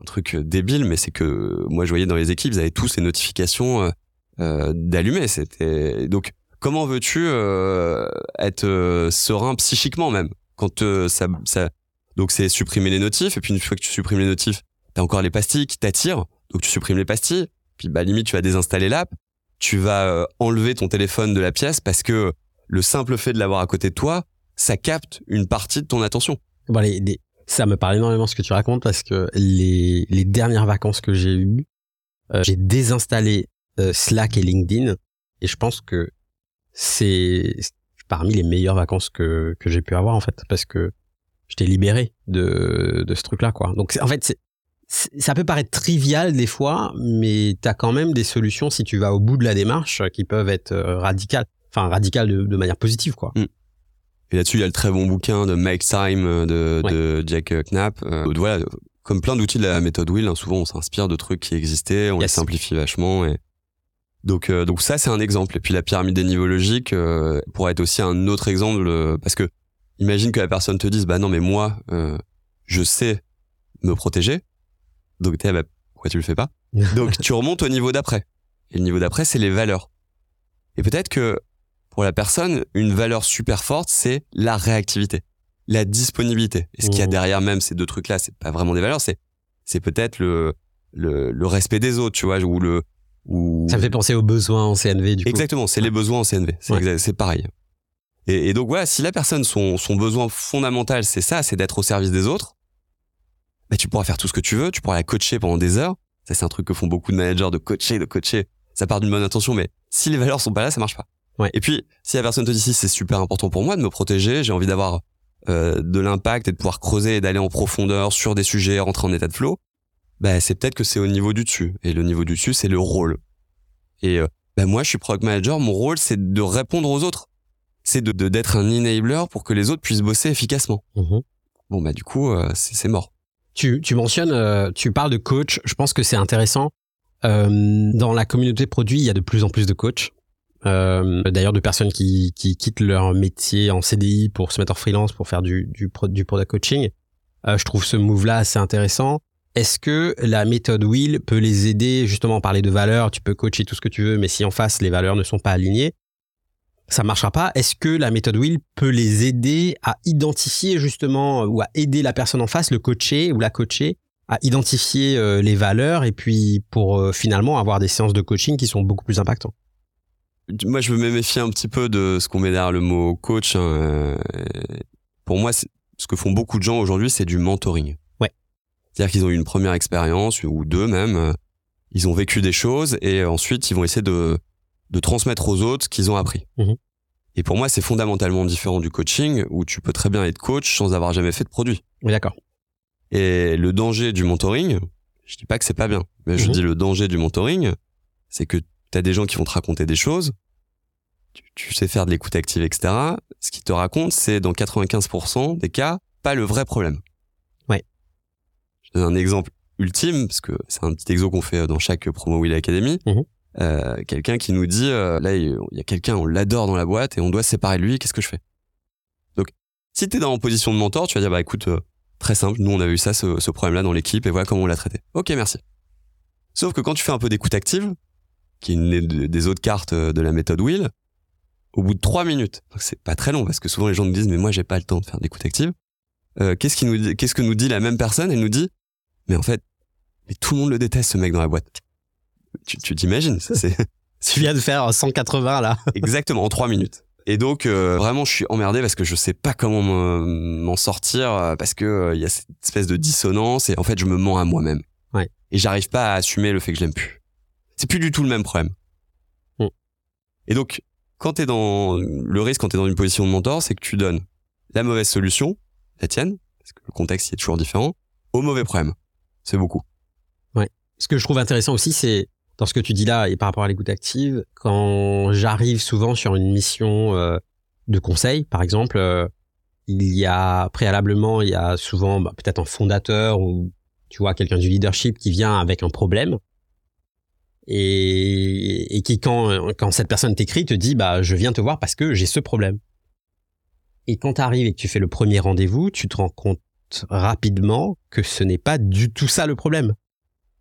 Un truc euh, débile, mais c'est que moi, je voyais dans les équipes, ils avaient tous ces notifications. euh, euh, d'allumer. C'était donc comment veux-tu euh, être euh, serein psychiquement même quand ça, ça donc c'est supprimer les notifs et puis une fois que tu supprimes les notifs, t'as encore les pastilles qui t'attirent, donc tu supprimes les pastilles. Puis bah limite tu vas désinstaller l'app, tu vas enlever ton téléphone de la pièce parce que le simple fait de l'avoir à côté de toi, ça capte une partie de ton attention. Les- ça me parle énormément ce que tu racontes parce que les, les dernières vacances que j'ai eues, euh, j'ai désinstallé euh, Slack et LinkedIn et je pense que c'est parmi les meilleures vacances que, que j'ai pu avoir en fait parce que je t'ai libéré de, de ce truc-là quoi. Donc en fait c'est ça peut paraître trivial des fois, mais tu as quand même des solutions si tu vas au bout de la démarche qui peuvent être euh, radicales, enfin radicales de, de manière positive quoi. Et là-dessus, il y a le très bon bouquin de Make Time euh, de, Ouais. de Jack euh, Knapp. Euh, voilà, comme plein d'outils de la méthode Wheel, hein, souvent on s'inspire de trucs qui existaient, on les simplifie vachement. Et... Donc, euh, donc ça, c'est un exemple. Et puis la pyramide des niveaux logiques euh, pourrait être aussi un autre exemple, euh, parce que imagine que la personne te dise, bah non, mais moi, euh, je sais me protéger. Donc t'es, ah bah, pourquoi tu le fais pas? Donc tu remontes au niveau d'après. Et le niveau d'après, c'est les valeurs. Et peut-être que pour la personne, une valeur super forte, c'est la réactivité, la disponibilité. Et ce qu'il y a Mmh. derrière même ces deux trucs-là, c'est pas vraiment des valeurs, c'est c'est peut-être le, le le respect des autres, tu vois, ou le ou Ça me fait penser aux besoins en CNV du coup. exactement, c'est les besoins en CNV, c'est Ouais. pareil. Et, et donc voilà, si la personne son son besoin fondamental, c'est ça, c'est d'être au service des autres, bah, tu pourras faire tout ce que tu veux, tu pourras la coacher pendant des heures. Ça c'est un truc que font beaucoup de managers de coacher, de coacher. Ça part d'une bonne intention, mais si les valeurs sont pas là, ça marche pas. Ouais. Et puis, si la personne te dit si c'est super important pour moi de me protéger, j'ai envie d'avoir euh, de l'impact et de pouvoir creuser et d'aller en profondeur sur des sujets, rentrer en état de flow, bah c'est peut-être que c'est au niveau du dessus. Et le niveau du dessus, c'est le rôle. Et euh, bah moi, je suis product manager, mon rôle, c'est de répondre aux autres. C'est de d'être un enabler pour que les autres puissent bosser efficacement. Mhm. Bon bah du coup, euh, c'est c'est mort. Tu, tu mentionnes, euh, tu parles de coach. Je pense que c'est intéressant. Euh, dans la communauté produit, il y a de plus en plus de coachs. Euh, D'ailleurs, de personnes qui, qui quittent leur métier en CDI pour se mettre en freelance pour faire du, du, du product coaching. Euh, je trouve ce move-là assez intéressant. Est-ce que la méthode Wheel peut les aider justement à parler de valeurs? Tu peux coacher tout ce que tu veux, mais si en face les valeurs ne sont pas alignées, ça marchera pas. Est-ce que la méthode Wheel peut les aider à identifier justement ou à aider la personne en face, le coacher ou la coacher, à identifier euh, les valeurs et puis pour finalement avoir des séances de coaching qui sont beaucoup plus impactantes? Moi, je veux me méfier un petit peu de ce qu'on met derrière le mot coach. hein, euh, Pour moi, ce que font beaucoup de gens aujourd'hui, c'est du mentoring. Ouais. C'est-à-dire qu'ils ont eu une première expérience ou deux même. euh, Ils ont vécu des choses et ensuite ils vont essayer de de transmettre aux autres ce qu'ils ont appris. Mhm. Et pour moi, c'est fondamentalement différent du coaching où tu peux très bien être coach sans avoir jamais fait de produit. Oui, d'accord. Et le danger du mentoring, je dis pas que c'est pas bien, mais je Mhm. dis le danger du mentoring, c'est que tu as des gens qui vont te raconter des choses, tu, tu sais faire de l'écoute active, etc. Ce qu'ils te racontent, c'est dans 95% des cas, pas le vrai problème. Ouais. Je donne un exemple ultime, parce que c'est un petit exo qu'on fait dans chaque promo Will Academy. Mhm. Euh, quelqu'un qui nous dit, euh, là, il y a quelqu'un, on l'adore dans la boîte et on doit se séparer de lui, qu'est-ce que je fais? Donc, si t'es dans en position de mentor, tu vas dire, bah écoute, euh, Très simple, nous on a eu ça, ce, ce problème-là dans l'équipe et voilà comment on l'a traité. Ok, merci. Sauf que quand tu fais un peu d'écoute active, qui est une des- autres cartes euh, de la méthode Wheel, au bout de trois minutes, c'est pas très long parce que souvent les gens nous disent mais moi j'ai pas le temps de faire d'écoute active. Euh, qu'est-ce qui nous qu'est-ce que nous dit la même personne? Elle nous dit mais en fait, mais tout le monde le déteste ce mec dans la boîte. Tu tu t'imagines? Ça, c'est Tu viens de faire 180 là. Exactement, en trois minutes. Et donc euh, vraiment, je suis emmerdé parce que je sais pas comment me- m'en sortir parce que euh, il y a cette espèce de dissonance et en fait, je me mens à moi-même. Ouais. Et j'arrive pas à assumer le fait que je l'aime plus. C'est plus du tout le même problème. Mm. Et donc, quand t'es dans le risque, quand t'es dans une position de mentor, c'est que tu donnes la mauvaise solution, la tienne, parce que le contexte il est toujours différent, au mauvais problème. C'est beaucoup. Ce que je trouve intéressant aussi, c'est dans ce que tu dis là et par rapport à l'écoute active, quand j'arrive souvent sur une mission euh, de conseil, par exemple, euh, il y a préalablement, il y a souvent bah, peut-être un fondateur ou tu vois quelqu'un du leadership qui vient avec un problème et, et qui quand quand cette personne t'écrit te dit bah je viens te voir parce que j'ai ce problème. Et quand tu arrives et que tu fais le premier rendez-vous, tu te rends compte rapidement que ce n'est pas du tout ça le problème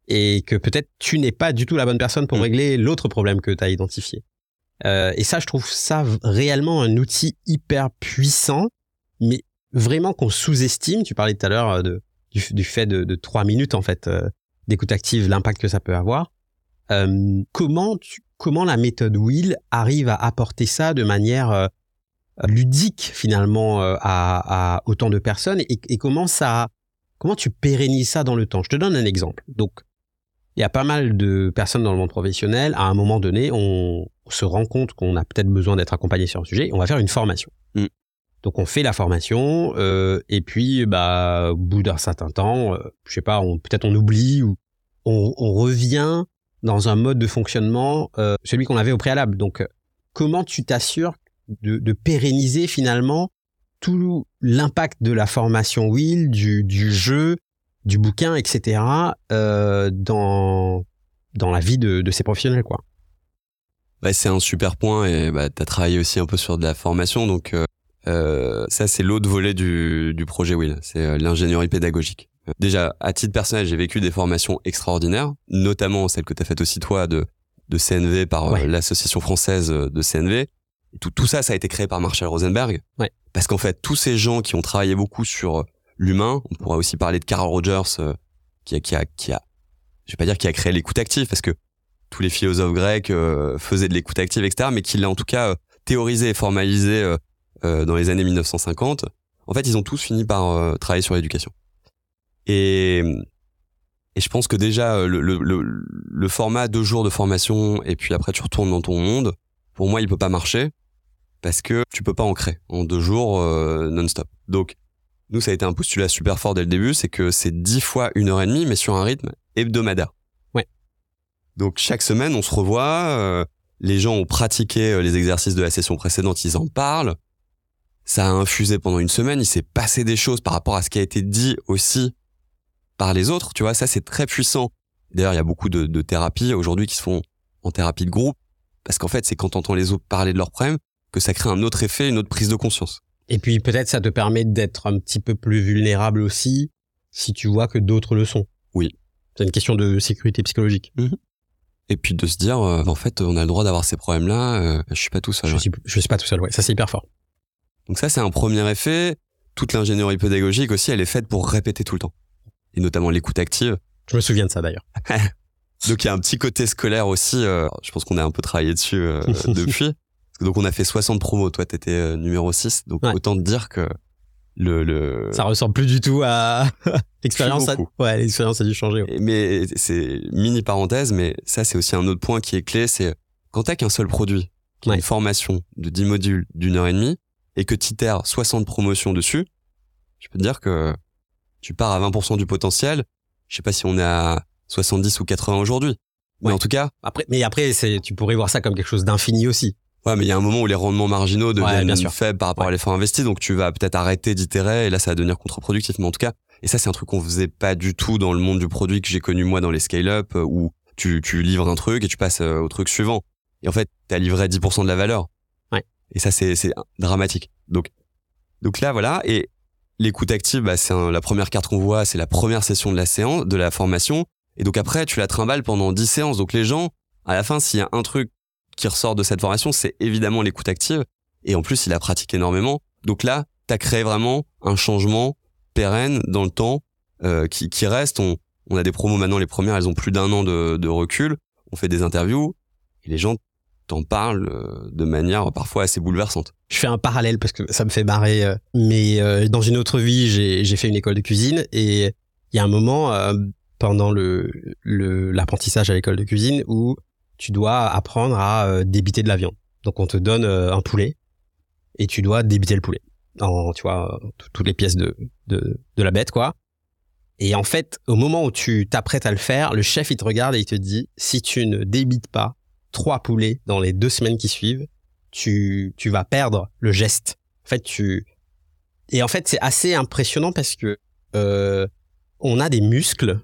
et que peut-être tu n'es pas du tout la bonne personne pour Mm. régler l'autre problème que tu as identifié. Euh, et ça, je trouve ça réellement un outil hyper puissant, mais vraiment qu'on sous-estime. Tu parlais tout à l'heure euh, de, du, du fait de, de trois minutes en fait euh, d'écoute active, l'impact que ça peut avoir. Euh, comment tu, comment la méthode Will arrive à apporter ça de manière euh, ludique finalement euh, à, à autant de personnes et, et comment ça comment tu pérennises ça dans le temps? Je te donne un exemple. Donc il y a pas mal de personnes dans le monde professionnel. À un moment donné, on, se rend compte qu'on a peut-être besoin d'être accompagné sur un sujet. Et on va faire une formation. Mm. Donc on fait la formation euh, et puis bah au bout d'un certain temps, euh, je sais pas, on, peut-être on oublie ou on, on revient dans un mode de fonctionnement euh, celui qu'on avait au préalable. Donc euh, comment tu t'assures de, pérenniser finalement tout l'impact de la formation Will, du, jeu, du bouquin, etc. euh, dans dans la vie de, ces professionnels quoi? Bah, c'est un super point et bah, tu as travaillé aussi un peu sur de la formation. Donc ça, c'est l'autre volet du, du projet Will, c'est l'ingénierie pédagogique. Euh, Déjà, à titre personnel, j'ai vécu des formations extraordinaires, notamment celle que tu as faite aussi toi de, de CNV par euh, Ouais. l'association française de CNV. Tout, tout ça, ça a été créé par Marshall Rosenberg. Ouais. Parce qu'en fait, tous ces gens qui ont travaillé beaucoup sur euh, l'humain, on pourrait aussi parler de Carl Rogers, euh, qui a, qui a, qui a, je vais pas dire qui a créé l'écoute active, parce que tous les philosophes grecs euh, faisaient de l'écoute active, etc., mais qui l'a en tout cas euh, théorisé et formalisé euh, euh, dans les années 1950. En fait, ils ont tous fini par euh, travailler sur l'éducation. Et, et je pense que déjà, euh, le, le, le, le format deux jours de formation, et puis après tu retournes dans ton monde, pour moi, il peut pas marcher, parce que tu peux pas en créer en deux jours euh, non-stop. Donc, nous, ça a été un postulat super fort dès le début, c'est que c'est dix fois une heure et demie, mais sur un rythme hebdomadaire. Ouais. Donc chaque semaine, on se revoit. euh, les gens ont pratiqué les exercices de la session précédente, ils en parlent. Ça a infusé pendant une semaine. Il s'est passé des choses par rapport à ce qui a été dit aussi par les autres. Tu vois, ça c'est très puissant. D'ailleurs, il y a beaucoup de, de thérapies aujourd'hui qui se font en thérapie de groupe, parce qu'en fait, c'est quand t'entends les autres parler de leurs problèmes que ça crée un autre effet, une autre prise de conscience. Et puis peut-être ça te permet d'être un petit peu plus vulnérable aussi si tu vois que d'autres le sont. Oui. C'est une question de sécurité psychologique. Et puis de se dire, euh, en fait, on a le droit d'avoir ces problèmes-là. euh, je suis pas tout seul. Je ouais. suis, je suis pas tout seul, ouais. Ça c'est hyper fort. Donc ça, c'est un premier effet. Toute l'ingénierie pédagogique aussi, elle est faite pour répéter tout le temps. Et notamment l'écoute active. Je me souviens de ça d'ailleurs. Donc il y a un petit côté scolaire aussi. euh, je pense qu'on a un peu travaillé dessus euh, depuis. Donc on a fait 60 promos. Toi, t'étais euh, numéro 6. Donc Ouais. autant te dire que le... le... Ça ressemble plus du tout à l'expérience. a-. Ouais, l'expérience a dû changer. ouais. Mais c'est mini parenthèse, mais ça c'est aussi un autre point qui est clé, c'est quand t'as qu'un seul produit, qui Ouais. une formation de 10 modules d'une heure et demie, et que t'itères 60 promotions dessus, je peux te dire que tu pars à 20% du potentiel. Je sais pas si on est à 70 ou 80 aujourd'hui. Mais en tout cas, Après, mais après, c'est, tu pourrais voir ça comme quelque chose d'infini aussi. ouais, mais il y a un moment où les rendements marginaux deviennent bien sûr. faibles par rapport Ouais. à l'effort investi, donc tu vas peut-être arrêter d'itérer, et là ça va devenir contre-productif. Mais en tout cas, et ça c'est un truc qu'on faisait pas du tout dans le monde du produit que j'ai connu moi dans les scale-up, euh, où tu, tu livres un truc et tu passes euh, au truc suivant. Et en fait, t'as livré 10% de la valeur. Ouais. Et ça c'est c'est dramatique. Donc donc là voilà et l'écoute active bah, c'est la première carte qu'on voit, c'est la première session de la séance de la formation et donc après tu la trimbales pendant 10 séances. Donc les gens à la fin s'il y a un truc qui ressort de cette formation, c'est évidemment l'écoute active et en plus il a pratiqué énormément. Donc là, t'as créé vraiment un changement pérenne dans le temps euh, qui, qui reste. On, on a des promos maintenant, les premières, elles ont plus d'un an de, de recul. On fait des interviews et les gens t'en parlent euh, de manière parfois assez bouleversante. Je fais un parallèle parce que ça me fait marrer. euh, Mais euh, dans une autre vie, j'ai, fait une école de cuisine et il y a un moment pendant l'apprentissage à l'école de cuisine où tu dois apprendre à débiter de la viande. Donc on te donne un poulet et tu dois débiter le poulet. Tu vois, tout- toutes les pièces de, de, de la bête, quoi. Et en fait, au moment où tu t'apprêtes à le faire, le chef, il te regarde et il te dit, si tu ne débites pas trois poulets dans les deux semaines qui suivent, tu, tu vas perdre le geste. En fait, tu... Et en fait, c'est assez impressionnant parce que euh, on a des muscles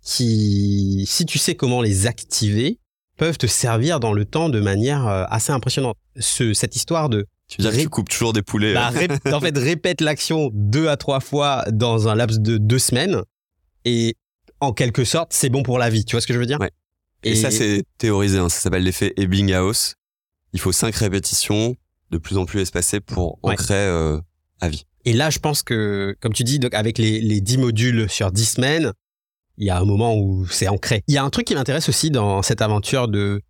qui, si tu sais comment les activer, peuvent te servir dans le temps de manière euh, assez impressionnante. Ce, cette histoire de Tu veux dire que tu coupes toujours des poulets bah, euh, en fait, répète l'action deux à trois fois dans un laps de deux semaines. Et en quelque sorte, c'est bon pour la vie. Tu vois ce que je veux dire? Ouais. Et, ça, c'est théorisé. hein. Ça s'appelle l'effet Ebbinghaus. Il faut cinq répétitions de plus en plus espacées pour Ouais. ancrer euh, à vie. Et là, je pense que, comme tu dis, donc avec les, les 10 modules sur 10 semaines, il y a un moment où c'est ancré. Il y a un truc qui m'intéresse aussi dans cette aventure de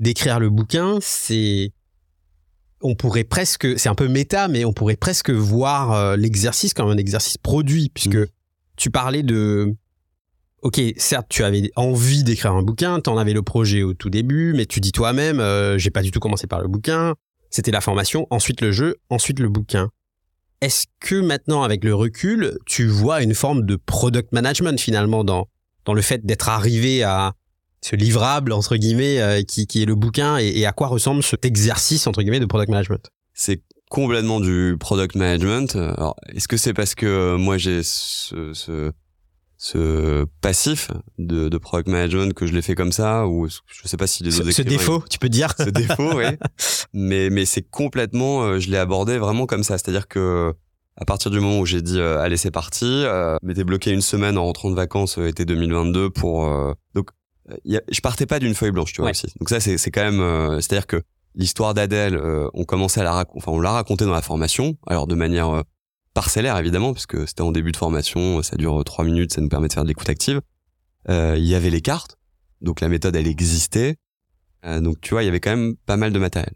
d'écrire le bouquin, c'est on pourrait presque, c'est un peu méta, mais on pourrait presque voir euh, l'exercice comme un exercice produit, puisque Mm. tu parlais de, ok, certes, tu avais envie d'écrire un bouquin, t'en avais le projet au tout début, mais tu dis toi-même, euh, j'ai pas du tout commencé par le bouquin, c'était la formation, ensuite le jeu, ensuite le bouquin. Est-ce que maintenant, avec le recul, tu vois une forme de product management finalement dans, dans le fait d'être arrivé à ce livrable, entre guillemets, euh, qui, qui est le bouquin et, et à quoi ressemble cet exercice, entre guillemets, de product management? C'est complètement du product management. Alors, est-ce que c'est parce que euh, moi j'ai ce, ce, ce passif de, de product management que je l'ai fait comme ça ou je sais pas si les Ce, autres ce écrivains- défaut, tu peux dire ce défaut, oui. Mais mais c'est complètement, euh, je l'ai abordé vraiment comme ça. C'est-à-dire que à partir du moment où j'ai dit euh, allez c'est parti, euh, m'étais bloqué une semaine en rentrant de vacances euh, été 2022 pour euh, donc y a- je partais pas d'une feuille blanche tu vois Ouais. aussi. Donc ça c'est c'est quand même euh, c'est-à-dire que l'histoire d'Adèle euh, on commençait à la rac- enfin on l'a raconté dans la formation alors de manière euh, parcellaire évidemment puisque c'était en début de formation ça dure euh, trois minutes ça nous permet de faire de l'écoute active. Euh, Il y avait les cartes donc la méthode elle existait euh, donc tu vois, il y avait quand même pas mal de matériel.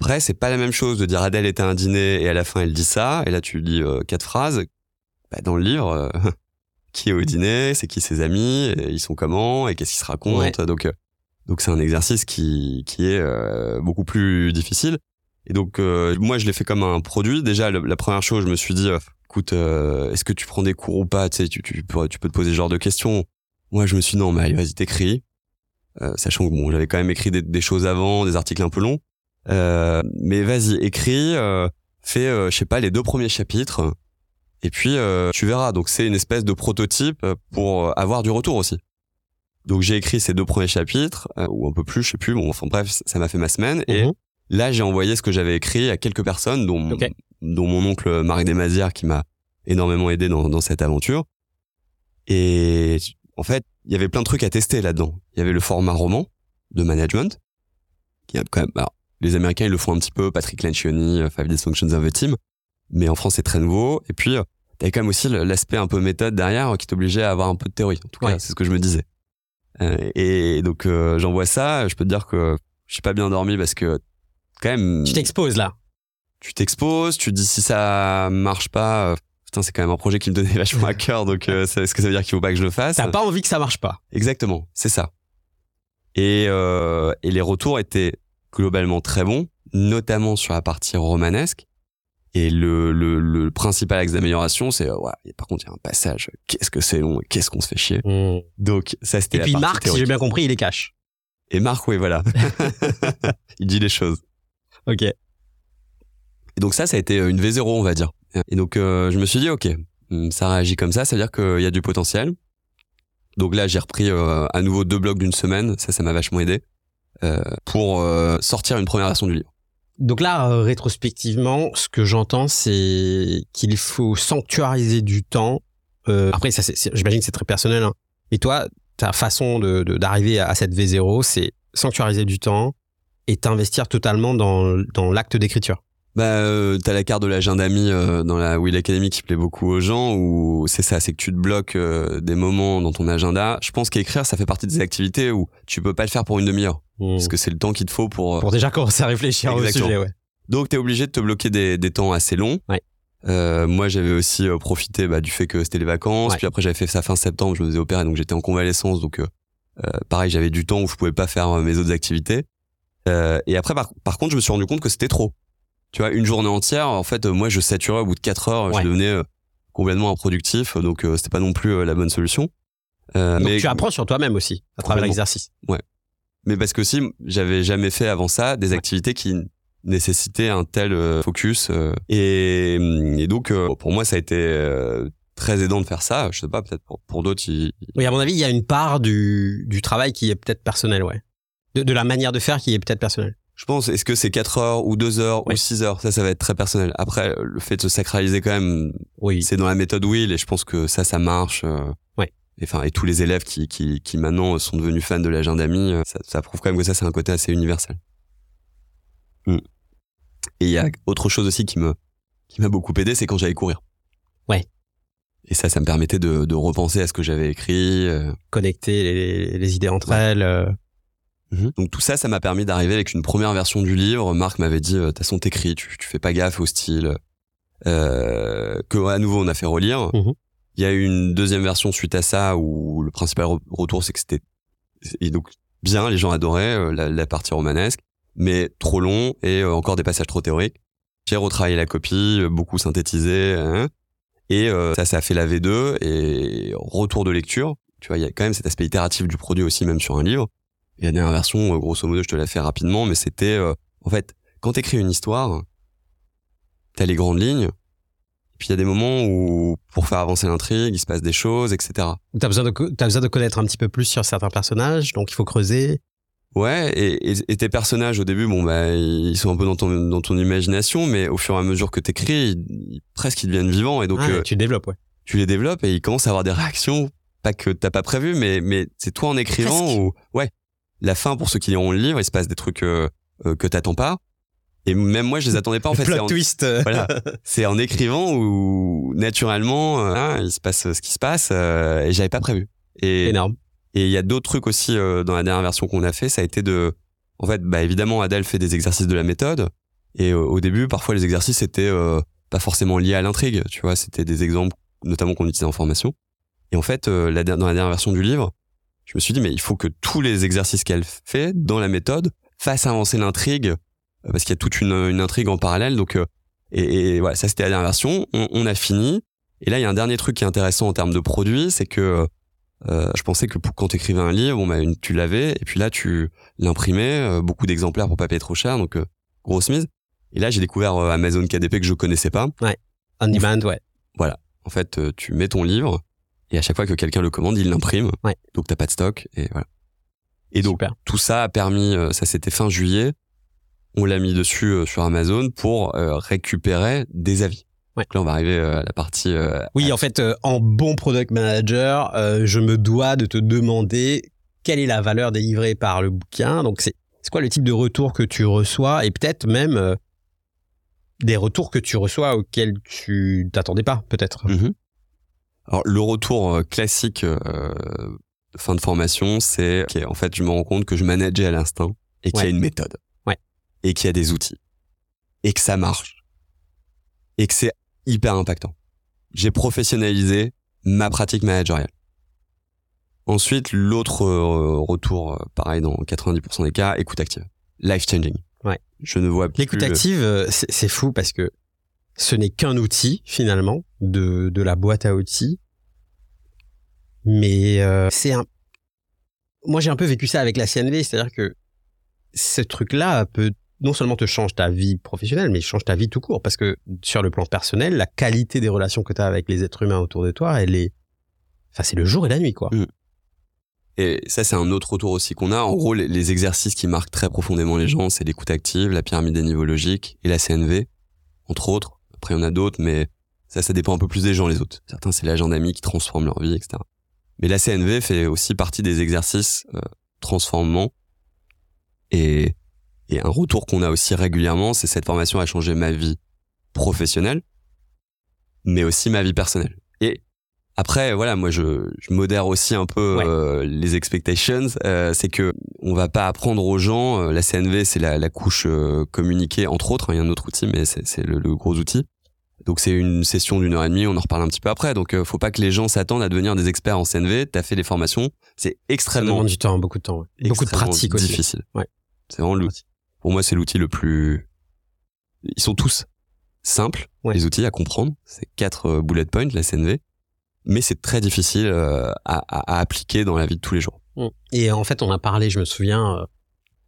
Après, c'est pas la même chose de dire Adèle était à un dîner et à la fin elle dit ça, et là tu lis euh, quatre phrases. Bah, dans le livre, euh, qui est au dîner, c'est qui ses amis, et ils sont comment, et qu'est-ce qu'ils se racontent. Donc, euh, donc c'est un exercice qui qui est euh, beaucoup plus difficile. Et donc euh, moi je l'ai fait comme un produit. Déjà la première chose, je me suis dit, euh, écoute, euh, est-ce que tu prends des cours ou pas? Tu sais, tu, tu peux tu peux te poser ce genre de questions. Moi je me suis dit, non mais vas-y t'écris. Euh, sachant que bon, j'avais quand même écrit des, des choses avant, des articles un peu longs. Euh, mais vas-y, écris, euh, fais, je sais pas, les deux premiers chapitres, et puis tu verras. Donc c'est une espèce de prototype pour avoir du retour aussi. Donc j'ai écrit ces deux premiers chapitres, euh, ou un peu plus, je sais plus. Bon, enfin bref, ça m'a fait ma semaine. Et Mhm. Là, j'ai envoyé ce que j'avais écrit à quelques personnes, dont, dont mon oncle Marc Desmazières, qui m'a énormément aidé dans, dans cette aventure. Et en fait, il y avait plein de trucs à tester là-dedans. Il y avait le format roman de management, qui a quand même, alors, les Américains, ils le font un petit peu, Patrick Lencioni, euh, Five Dysfunctions of a Team, mais en France, c'est très nouveau. Et puis, euh, t'avais quand même aussi l'aspect un peu méthode derrière euh, qui t'obligeait à avoir un peu de théorie. En tout cas, Ouais. c'est ce que je me disais. Et donc, euh, j'envoie ça, je peux te dire que je suis pas bien dormi parce que, quand même, Tu t'exposes là. tu t'exposes, tu dis si ça marche pas, euh, putain, c'est quand même un projet qui me donnait vachement à cœur, donc euh, est-ce que ça veut dire qu'il faut pas que je le fasse? T'as pas envie que ça marche pas. Exactement, c'est ça. Et, euh, et les retours étaient globalement très bons, notamment sur la partie romanesque. Et le, le, le principal axe d'amélioration, c'est euh, ouais, par contre, il y a un passage. Qu'est-ce que c'est long qu'est-ce qu'on se fait chier. Donc ça, c'était Et puis Marc, si j'ai bien compris, il est cash. Et Marc, oui, voilà, il dit les choses. Ok. Et donc ça, ça a été une V0, on va dire. Et donc euh, je me suis dit, ok, hum, ça réagit comme ça, ça veut dire qu'il y a du potentiel. Donc là, j'ai repris euh, à nouveau deux blocs d'une semaine, ça, ça m'a vachement aidé, euh, pour euh, sortir une première version du livre. Donc là, euh, rétrospectivement, ce que j'entends, c'est qu'il faut sanctuariser du temps. Euh, après, ça, j'imagine que c'est très personnel. Hein. Mais toi, ta façon de de- d'arriver à cette V0, c'est sanctuariser du temps et t'investir totalement dans, dans l'acte d'écriture. Bah, euh, t'as la carte de l'agenda ami euh, dans la Will Academy qui plaît beaucoup aux gens, où c'est ça, c'est que tu te bloques euh, des moments dans ton agenda. Je pense qu'écrire, ça fait partie des activités où tu peux pas le faire pour une demi-heure, parce que c'est le temps qu'il te faut pour... euh, Pour déjà commencer à réfléchir au Exactement. sujet, ouais. Donc t'es obligé de te bloquer des, des temps assez longs. Ouais. Euh, moi j'avais aussi euh, profité bah, du fait que c'était les vacances. Ouais. Puis après j'avais fait ça fin septembre, je me faisais opérer, donc j'étais en convalescence. Donc euh, euh, pareil, j'avais du temps où je pouvais pas faire mes autres activités. Euh, et après par, par contre je me suis rendu compte que c'était trop. Tu vois, une journée entière, en fait, euh, moi je saturais au bout de 4 heures, Ouais. je devenais euh, complètement improductif. Donc euh, c'était pas non plus la bonne solution. Euh, Donc mais, tu apprends sur toi-même aussi, à travers l'exercice. mais parce que aussi, j'avais jamais fait avant ça des activités qui nécessitaient un tel focus. euh, et, et donc, pour moi, ça a été euh, très aidant de faire ça. Je sais pas, peut-être pour, pour d'autres, ils- Oui, à mon avis, il y a une part du, du travail qui est peut-être personnel, ouais. De, de la manière de faire qui est peut-être personnelle. je pense, est-ce que c'est 4 heures ou 2 heures Ouais. ou 6 heures? Ça, ça va être très personnel. Après, le fait de se sacraliser quand même, Oui. c'est dans la méthode Will et je pense que ça, ça marche. euh, Ouais. enfin et tous les élèves qui, qui, qui maintenant sont devenus fans de l'agenda ami, ça, ça prouve quand même que ça c'est un côté assez universel. Mm. Et il y a autre chose aussi qui me qui m'a beaucoup aidé, c'est quand j'allais courir. Ouais. Et ça, ça me permettait de, de repenser à ce que j'avais écrit. euh. Connecter les, les idées entre Ouais. elles. Euh, Donc tout ça, ça m'a permis d'arriver avec une première version du livre. Marc m'avait dit, euh, de toute façon, t'écris, tu, tu fais pas gaffe au style. Euh, que à nouveau, on a fait relire. Mhm. Il y a eu une deuxième version suite à ça où le principal re- retour, c'est que c'était et donc bien, les gens adoraient euh, la, la partie romanesque, mais trop long et euh, encore des passages trop théoriques. J'ai retravaillé la copie, beaucoup synthétisé, hein, et ça, ça a fait la V2 et retour de lecture. Tu vois, il y a quand même cet aspect itératif du produit aussi, même sur un livre. Et la dernière version, euh, grosso modo, je te la fais rapidement, mais c'était, euh, en fait, quand t'écris une histoire, t'as les grandes lignes, puis il y a des moments où, pour faire avancer l'intrigue, il se passe des choses, etc. T'as besoin de t'as besoin de connaître un petit peu plus sur certains personnages, donc il faut creuser. Ouais, et, et, et tes personnages au début, bon bah ils sont un peu dans ton dans ton imagination, mais au fur et à mesure que t'écris, ils, ils- presque ils deviennent vivants et donc Ah, euh, tu développes, ouais. tu les développes et ils commencent à avoir des réactions, pas que t'as pas prévu, mais mais c'est toi en écrivant ou ouais, la fin pour ceux qui liront le livre, il se passe des trucs euh, euh, que t'attends pas et même moi je les attendais pas en fait. Plot en- twist. euh, Voilà, c'est en écrivant où naturellement euh, hein, il se passe ce qui se passe euh, et j'avais pas prévu. Et Énorme. et il y a d'autres trucs aussi euh, dans la dernière version qu'on a fait, ça a été de, en fait, bah évidemment, Adèle fait des exercices de la méthode, et euh, au début, parfois les exercices étaient euh, pas forcément liés à l'intrigue, tu vois, c'était des exemples, notamment qu'on utilisait en formation. Et en fait, euh, la, dans la dernière version du livre, je me suis dit, mais il faut que tous les exercices qu'elle fait dans la méthode fassent avancer l'intrigue, euh, parce qu'il y a toute une, une intrigue en parallèle, donc, euh, et, et voilà, ça c'était la dernière version, on, on a fini. Et là, il y a un dernier truc qui est intéressant en termes de produit, c'est que euh, je pensais que pour, quand tu écrivais un livre, bon, bah, tu l'avais, et puis là, tu l'imprimais, euh, beaucoup d'exemplaires pour pas payer trop cher, donc euh, grosse mise. Et là, j'ai découvert Amazon KDP que je connaissais pas. On demand, ouais. En fait, tu mets ton livre, et à chaque fois que quelqu'un le commande, il l'imprime. Ouais. Donc, t'as pas de stock, et voilà. Et donc, Super. tout ça a permis, euh, ça c'était fin juillet, on l'a mis dessus euh, sur Amazon pour euh, récupérer des avis. Ouais. Donc là, on va arriver euh, à la partie... Oui, en fait, en bon product manager, je me dois de te demander quelle est la valeur délivrée par le bouquin. Donc, c'est c'est quoi le type de retour que tu reçois et peut-être même des retours que tu reçois auxquels tu t'attendais pas, peut-être. Mhm. Alors le retour euh, classique euh, fin de formation, c'est en fait je me rends compte que je manageais à l'instinct et qu'il y a une méthode Ouais. et qu'il y a des outils et que ça marche et que c'est hyper impactant. J'ai professionnalisé ma pratique managériale. Ensuite, l'autre euh, retour, euh, pareil dans 90% des cas, écoute active, life changing. Ouais. Je ne vois plus. L'écoute active, c'est fou parce que ce n'est qu'un outil finalement de, de la boîte à outils. Mais euh, c'est un... Moi j'ai un peu vécu ça avec la CNV, c'est-à-dire que ce truc-là peut non seulement te change ta vie professionnelle, mais change ta vie tout court. Parce que sur le plan personnel, la qualité des relations que tu as avec les êtres humains autour de toi, elle est... Enfin c'est le jour et la nuit quoi. Et ça, c'est un autre retour aussi qu'on a. En gros, les exercices qui marquent très profondément les gens, c'est l'écoute active, la pyramide des niveaux logiques et la CNV, entre autres. Après, il y en a d'autres, mais ça, ça dépend un peu plus des gens, les autres. Certains, c'est l'agent d'amis qui transforme leur vie, etc. Mais la CNV fait aussi partie des exercices euh, transformants. Et, et un retour qu'on a aussi régulièrement, c'est cette formation a changé ma vie professionnelle, mais aussi ma vie personnelle. Après, voilà, moi, je, je modère aussi un peu Ouais. euh, les expectations. Euh, c'est que on va pas apprendre aux gens. euh, la CNV, c'est la, la couche euh, communiquée, entre autres. hein, Il y a un autre outil, mais c'est le, le gros outil. Donc c'est une session d'une heure et demie. On en reparle un petit peu après. Donc euh, faut pas que les gens s'attendent à devenir des experts en CNV. T'as fait des formations. C'est Ça extrêmement demande du temps, beaucoup de temps. ouais. Beaucoup de pratique aussi. difficile. Ouais. C'est vraiment l'outil. Pour moi, c'est l'outil le plus. Ils sont tous simples, Ouais. les outils à comprendre. C'est quatre euh, bullet points, la CNV. Mais c'est très difficile euh, à, appliquer dans la vie de tous les jours. Mm. Et en fait, on a parlé, je me souviens, euh,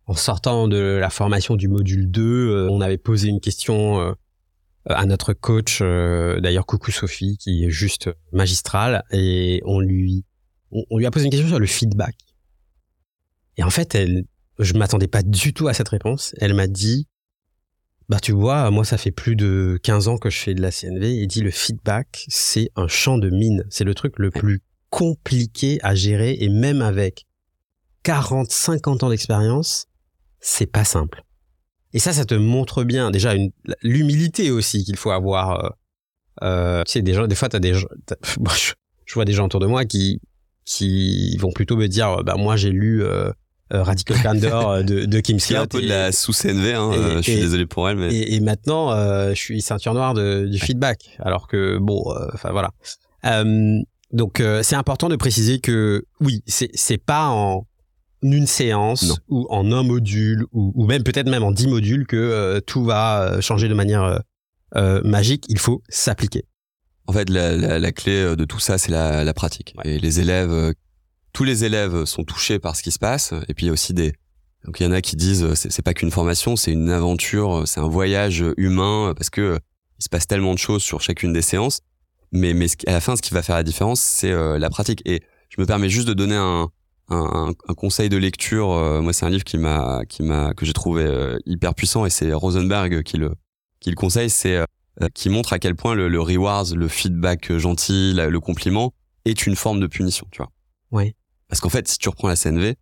en sortant de la formation du module 2, euh, on avait posé une question à notre coach, d'ailleurs coucou Sophie, qui est juste magistrale, et on lui, on lui a posé une question sur le feedback. Et en fait, elle, je m'attendais pas du tout à cette réponse. Elle m'a dit, bah tu vois, moi ça fait plus de 15 ans que je fais de la CNV, et dit le feedback, c'est un champ de mine. C'est le truc le plus compliqué à gérer et même avec 40, 50 ans d'expérience, c'est pas simple. Et ça, ça te montre bien déjà l'humilité aussi qu'il faut avoir. Euh, euh, tu sais, des gens, des fois, t'as des, je, je, vois des gens autour de moi qui qui vont plutôt me dire, bah moi j'ai lu euh, Radical Candor euh, de, de Kim Scott. un peu de la sous-CNV, hein, euh, je suis désolé pour elle. Mais... Et, maintenant, je suis ceinture noire de, du feedback. Alors que, bon, enfin voilà. donc, c'est important de préciser que, oui, c'est, pas en une séance ou en un module ou, ou même peut-être même en dix modules que tout va changer de manière magique. Il faut s'appliquer. En fait, la, la, la, clé de tout ça, c'est la, la pratique. Et les élèves tous les élèves sont touchés par ce qui se passe. Et puis il y a aussi des, donc il y en a qui disent c'est pas qu'une formation, c'est une aventure, c'est un voyage humain parce que il se passe tellement de choses sur chacune des séances. Mais mais à la fin, ce qui va faire la différence, c'est euh, la pratique. Et je me permets juste de donner un un, un conseil de lecture. Euh, moi, c'est un livre qui m'a qui m'a que j'ai trouvé euh, hyper puissant et c'est Rosenberg qui le qui le conseille. C'est qui montre à quel point le, le rewards, le feedback gentil, le compliment est une forme de punition. Tu vois. Oui. Parce qu'en fait, si tu reprends la CNV,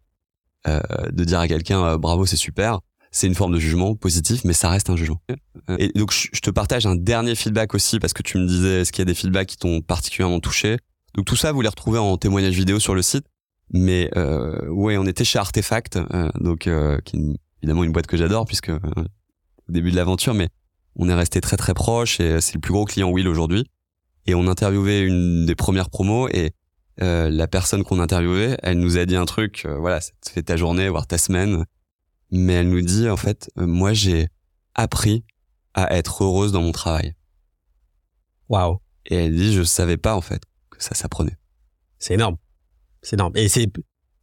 euh, de dire à quelqu'un euh, bravo, c'est super, c'est une forme de jugement positif, mais ça reste un jugement. Euh, et donc, je te partage un dernier feedback aussi, parce que tu me disais, est-ce qu'il y a des feedbacks qui t'ont particulièrement touché? Donc, tout ça, vous les retrouvez en témoignage vidéo sur le site. Mais euh, ouais, on était chez Artefact, euh, donc qui est évidemment une boîte que j'adore, puisque au début de l'aventure, mais on est resté très très proche et c'est le plus gros client Will aujourd'hui. Et on interviewait une des premières promos et euh, la personne qu'on interviewait, elle nous a dit un truc, euh, voilà, ça te fait ta journée, voire ta semaine, mais elle nous dit en fait, euh, moi j'ai appris à être heureuse dans mon travail. Waouh. Et elle dit, je savais pas en fait que ça s'apprenait. C'est énorme, c'est énorme, et c'est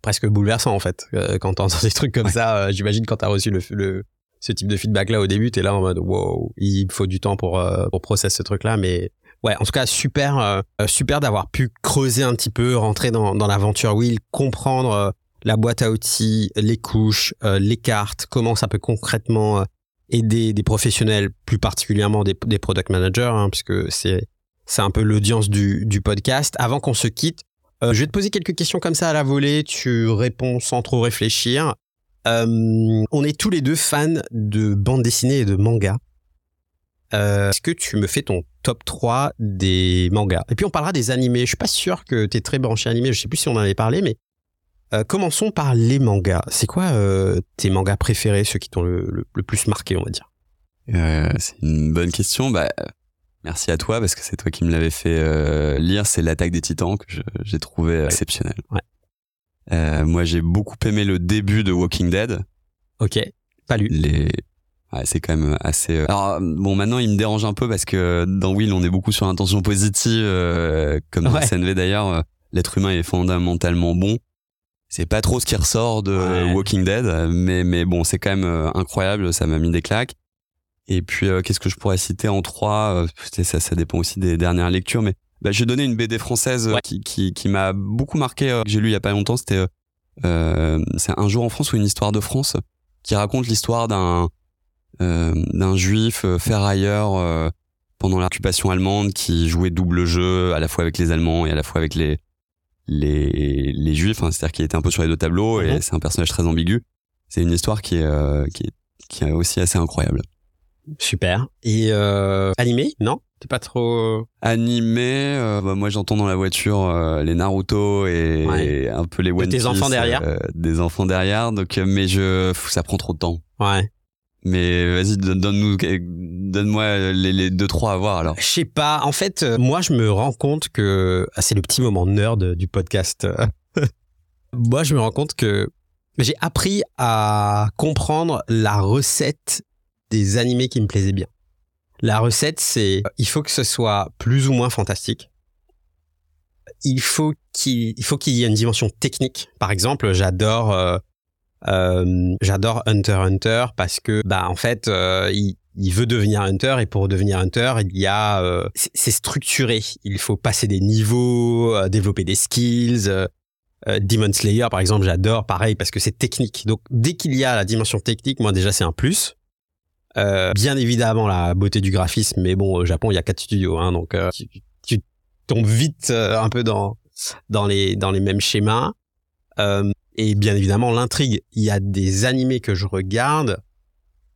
presque bouleversant en fait quand t'entends des trucs comme ça. J'imagine quand t'as reçu le, le ce type de feedback là au début, t'es là en mode wow, il faut du temps pour pour processer ce truc là, mais ouais, en tout cas, super, euh, super d'avoir pu creuser un petit peu, rentrer dans, dans l'aventure Wheel, comprendre euh, la boîte à outils, les couches, euh, les cartes, comment ça peut concrètement aider des professionnels, plus particulièrement des, des product managers, hein, puisque c'est c'est un peu l'audience du, du podcast. Avant qu'on se quitte, je vais te poser quelques questions comme ça à la volée. Tu réponds sans trop réfléchir. on est tous les deux fans de bande dessinée et de manga. Euh, est-ce que tu me fais ton top 3 des mangas? Et puis on parlera des animés. Je suis pas sûr que tu es très branché animé, je sais plus si on en avait parlé, mais euh, commençons par les mangas. C'est quoi euh, tes mangas préférés, ceux qui t'ont le, plus marqué, on va dire? C'est une bonne question. Bah, merci à toi parce que c'est toi qui me l'avais fait lire. C'est l'attaque des Titans que j'ai trouvé exceptionnel. Ouais. moi, j'ai beaucoup aimé le début de Walking Dead. Ok, pas lu. Les Ouais, c'est quand même assez. Euh, alors bon, maintenant il me dérange un peu parce que dans Will on est beaucoup sur l'intention positive, euh, comme dans SNV d'ailleurs. Euh, l'être humain est fondamentalement bon. C'est pas trop ce qui ressort de Walking Dead, mais mais bon, c'est quand même incroyable. Ça m'a mis des claques. Et puis qu'est-ce que je pourrais citer en trois Ça, ça dépend aussi des dernières lectures, mais bah, j'ai donné une BD française qui qui, qui m'a beaucoup marqué. que j'ai lu il y a pas longtemps. C'était c'est un jour en France ou une histoire de France qui raconte l'histoire d'un euh, d'un juif euh, ferrailleur euh, pendant l'occupation allemande qui jouait double jeu à la fois avec les Allemands et à la fois avec les les, les juifs, hein, c'est-à-dire qu'il était un peu sur les deux tableaux et mhm. c'est un personnage très ambigu. C'est une histoire qui est, qui est qui est aussi assez incroyable. Super. Et euh, animé? Non? T'es pas trop animé bah, Moi, j'entends dans la voiture les Naruto et, un peu les One Tes enfants derrière Des enfants derrière. Donc, mais je, ça prend trop de temps. Ouais. Mais vas-y, donne-nous, donne-moi les, les, deux trois à voir alors. Je sais pas. En fait, euh, moi, je me rends compte que ah, c'est le petit moment nerd du podcast. moi, je me rends compte que j'ai appris à comprendre la recette des animés qui me plaisaient bien. La recette, c'est il faut que ce soit plus ou moins fantastique. Il faut qu'il il faut qu'il y ait une dimension technique. Par exemple, j'adore euh, euh, j'adore Hunter Hunter parce que bah en fait euh, il, il, veut devenir Hunter et pour devenir Hunter il y a euh, c'est structuré. Il faut passer des niveaux, développer des skills. Demon Slayer par exemple j'adore pareil parce que c'est technique. Donc dès qu'il y a la dimension technique, moi déjà c'est un plus. bien évidemment la beauté du graphisme, mais bon au Japon il y a quatre studios, hein, donc tu, tu, tombes vite un peu dans dans les dans les mêmes schémas. Et bien évidemment l'intrigue. Il y a des animés que je regarde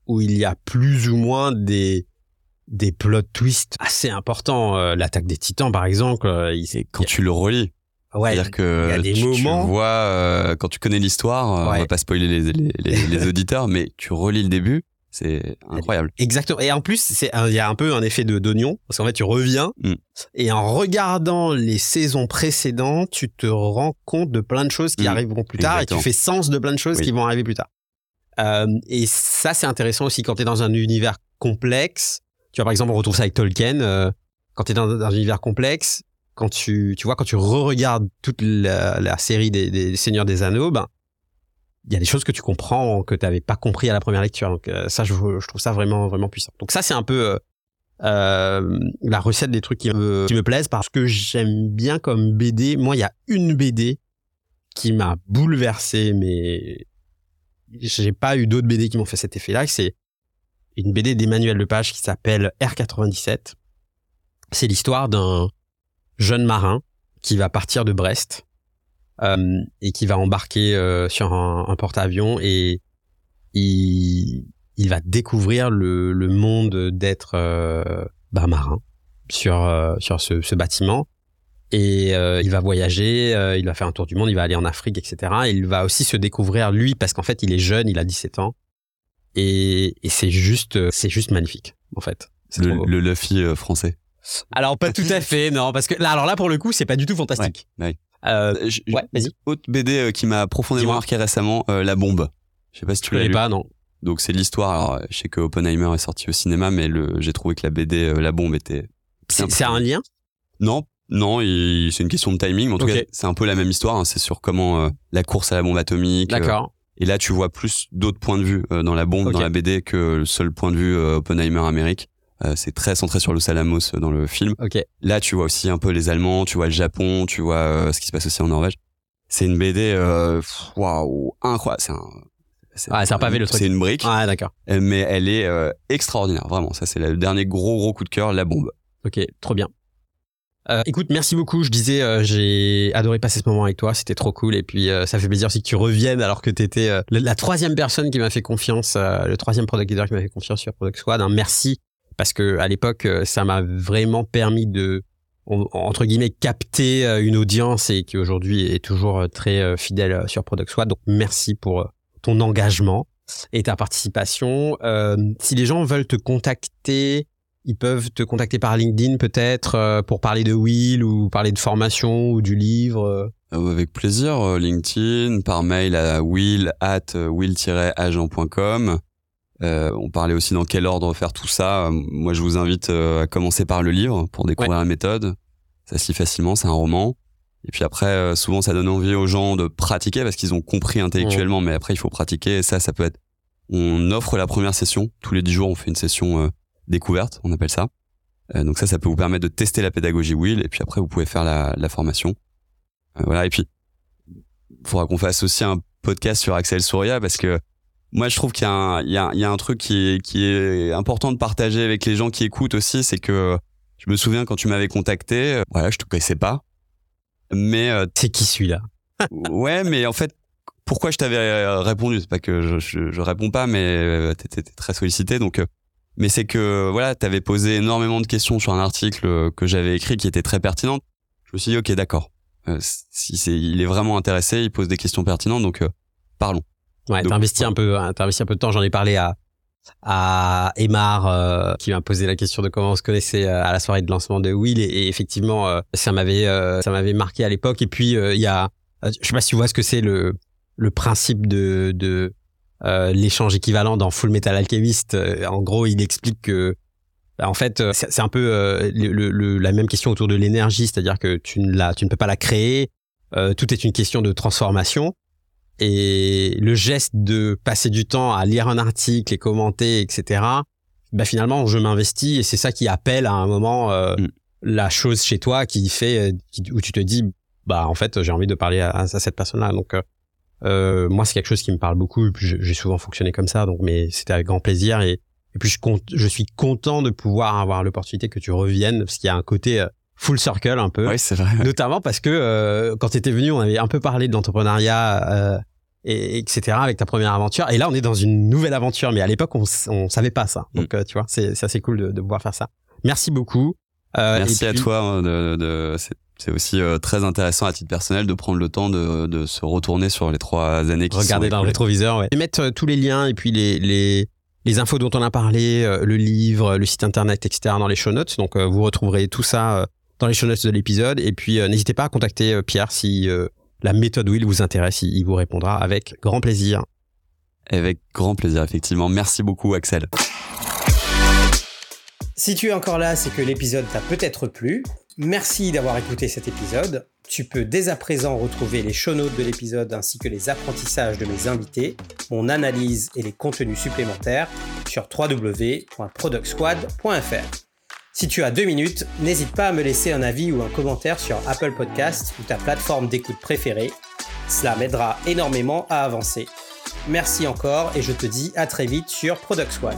où il y a plus ou moins des des plot twists assez importants. Euh, L'attaque des Titans, par exemple, euh, il, quand tu le relis. Ouais, C'est-à-dire que il y a des tu, moments- tu vois euh, quand tu connais l'histoire, euh, on Ouais. va pas spoiler les, les, les, les auditeurs, mais tu relis le début, c'est incroyable. Exactement. Et en plus, il y a un peu un effet de d'oignon parce qu'en fait, tu reviens Mm. et en regardant les saisons précédentes, tu te rends compte de plein de choses qui Mm. arriveront plus tard et tu fais sens de plein de choses Oui. qui vont arriver plus tard. Euh, et ça, c'est intéressant aussi quand tu es dans un univers complexe. Tu vois, par exemple, on retrouve ça avec Tolkien. euh, quand tu es dans, dans un univers complexe, quand tu, tu vois, quand tu re-regardes toute la, la série des, des Seigneurs des Anneaux, ben, il y a des choses que tu comprends que tu n'avais pas compris à la première lecture. Donc euh, ça, je, je trouve ça vraiment vraiment puissant. Donc ça, c'est un peu euh, euh, la recette des trucs qui me, qui me plaisent parce que j'aime bien comme BD. Moi, il y a une BD qui m'a bouleversé, mais j'ai pas eu d'autres BD qui m'ont fait cet effet-là. C'est une BD d'Emmanuel Lepage qui s'appelle R97. C'est l'histoire d'un jeune marin qui va partir de Brest euh, et qui va embarquer euh, sur un, un porte-avions et il, il va découvrir le, le monde d'être euh, bah, marin sur, euh, sur ce, ce bâtiment. Et il va voyager, il va faire un tour du monde, il va aller en Afrique, etc. Et il va aussi se découvrir lui parce qu'en fait il est jeune, il a 17 ans. Et, et c'est juste, c'est juste magnifique en fait. C'est Le, le Luffy français. Alors pas tout à fait, non, parce que là, alors là pour le coup, c'est pas du tout fantastique. Ouais, ouais. Euh, Euh, ouais, vas-y. Autre BD euh, qui m'a profondément marqué récemment, euh, La Bombe. Je sais pas si tu l'as connais lu. pas, non. Donc c'est l'histoire. Alors je sais que Oppenheimer est sorti au cinéma, mais le, j'ai trouvé que la BD euh, La Bombe était. C'est c'est un lien? Non, non, il- c'est une question de timing. mais En tout cas, c'est un peu la même histoire. hein. C'est sur comment euh, la course à la bombe atomique. euh, D'accord. et là, tu vois plus d'autres points de vue euh, dans la bombe, dans la BD, que le seul point de vue euh, Oppenheimer Amérique. Euh, c'est très centré sur Los Alamos euh, dans le film. Ok. Là, tu vois aussi un peu les Allemands, tu vois le Japon, tu vois euh, ce qui se passe aussi en Norvège. C'est une BD, euh, waouh, incroyable. C'est un, Ouais, c'est un pavé, le truc. C'est une brique, Ah d'accord. mais elle est euh, extraordinaire, vraiment. Ça, c'est le dernier gros gros coup de cœur, la bombe. Ok, trop bien. Euh, écoute, merci beaucoup. Je disais, euh, j'ai adoré passer ce moment avec toi. C'était trop cool. Et puis, euh, ça fait plaisir aussi que tu reviennes alors que tu étais la, la troisième personne qui m'a fait confiance, euh, le troisième product leader qui m'a fait confiance sur Product Squad. Merci parce que à l'époque, euh, ça m'a vraiment permis de entre guillemets capter euh, une audience et qui aujourd'hui est toujours euh, très fidèle sur Product Squad. Donc merci pour ton engagement et ta participation. Si les gens veulent te contacter, ils peuvent te contacter par LinkedIn peut-être pour parler de Will ou parler de formation ou du livre. Euh, avec plaisir, LinkedIn, par mail à will at will-agent.com. Euh, on parlait aussi dans quel ordre faire tout ça. Moi, je vous invite euh, à commencer par le livre pour découvrir la méthode. Ça se lit facilement, c'est un roman. Et puis après, euh, souvent, ça donne envie aux gens de pratiquer parce qu'ils ont compris intellectuellement, mais après, il faut pratiquer. Et ça, ça peut être... On offre la première session. Tous les dix jours, on fait une session euh, découverte, on appelle ça. Euh, donc ça, ça peut vous permettre de tester la pédagogie Will. Et puis après, vous pouvez faire la, la formation. Voilà. Et puis, il faudra qu'on fasse aussi un podcast sur Axel Souria parce que moi, je trouve qu'il y a un, il y a, il y a un truc qui est, qui est important de partager avec les gens qui écoutent aussi, c'est que je me souviens quand tu m'avais contacté, euh, voilà, je te connaissais pas, mais euh, C'est qui celui-là? Ouais, mais en fait, pourquoi je t'avais euh, répondu? C'est pas que je, je, je réponds pas, mais euh, t'étais très sollicité, donc. mais c'est que voilà, t'avais posé énormément de questions sur un article que j'avais écrit qui était très pertinent. Je me suis dit ok, d'accord. Euh, si c'est, il est vraiment intéressé, il pose des questions pertinentes, donc euh, parlons. Ouais, t'as investi un peu, hein, t'as investi un peu de temps. J'en ai parlé à à Emar euh, qui m'a posé la question de comment on se connaissait euh, à la soirée de lancement de Will et, et effectivement euh, ça m'avait euh, ça m'avait marqué à l'époque. Et puis euh, il y a, euh, je sais pas si tu vois ce que c'est le le principe de de euh, l'échange équivalent dans Full Metal Alchemist. En gros, il explique que bah, en fait, c'est un peu euh, le, le- le- la même question autour de l'énergie, c'est-à-dire que tu ne la, tu ne peux pas la créer. Euh, tout est une question de transformation. Et le geste de passer du temps à lire un article et commenter, etc. Bah finalement, je m'investis et c'est ça qui appelle à un moment euh, Mm. la chose chez toi qui fait euh, où tu te dis bah en fait j'ai envie de parler à, à cette personne-là. Donc euh, euh, moi c'est quelque chose qui me parle beaucoup. J'ai souvent fonctionné comme ça. Donc mais c'était avec grand plaisir et et puis je compte, je suis content de pouvoir avoir l'opportunité que tu reviennes parce qu'il y a un côté euh, full circle un peu. Oui, c'est vrai. Notamment parce que euh, quand tu étais venu, on avait un peu parlé de l'entrepreneuriat, euh, et, etc., avec ta première aventure. Et là, on est dans une nouvelle aventure, mais à l'époque, on, on savait pas ça. Donc, euh, tu vois, c'est assez cool de, de pouvoir faire ça. Merci beaucoup. Euh, Merci à toi. hein, de, de, c'est aussi euh, très intéressant à titre personnel de prendre le temps de, de se retourner sur les trois années qui Regarder sont dans le rétroviseur, ouais. Et mettre tous les liens et puis les, les, les infos dont on a parlé, euh, le livre, le site internet, etc. dans les show notes. Donc, euh, vous retrouverez tout ça euh, dans les show notes de l'épisode. Et puis, euh, n'hésitez pas à contacter euh, Pierre si euh, la méthode Will vous intéresse. Il, il vous répondra avec grand plaisir. Avec grand plaisir, effectivement. Merci beaucoup, Axel. Si tu es encore là, c'est que l'épisode t'a peut-être plu. Merci d'avoir écouté cet épisode. Tu peux dès à présent retrouver les show notes de l'épisode ainsi que les apprentissages de mes invités, mon analyse et les contenus supplémentaires sur www.productsquad.fr. Si tu as deux minutes, n'hésite pas à me laisser un avis ou un commentaire sur Apple Podcast ou ta plateforme d'écoute préférée. Cela m'aidera énormément à avancer. Merci encore et je te dis à très vite sur Product Squad.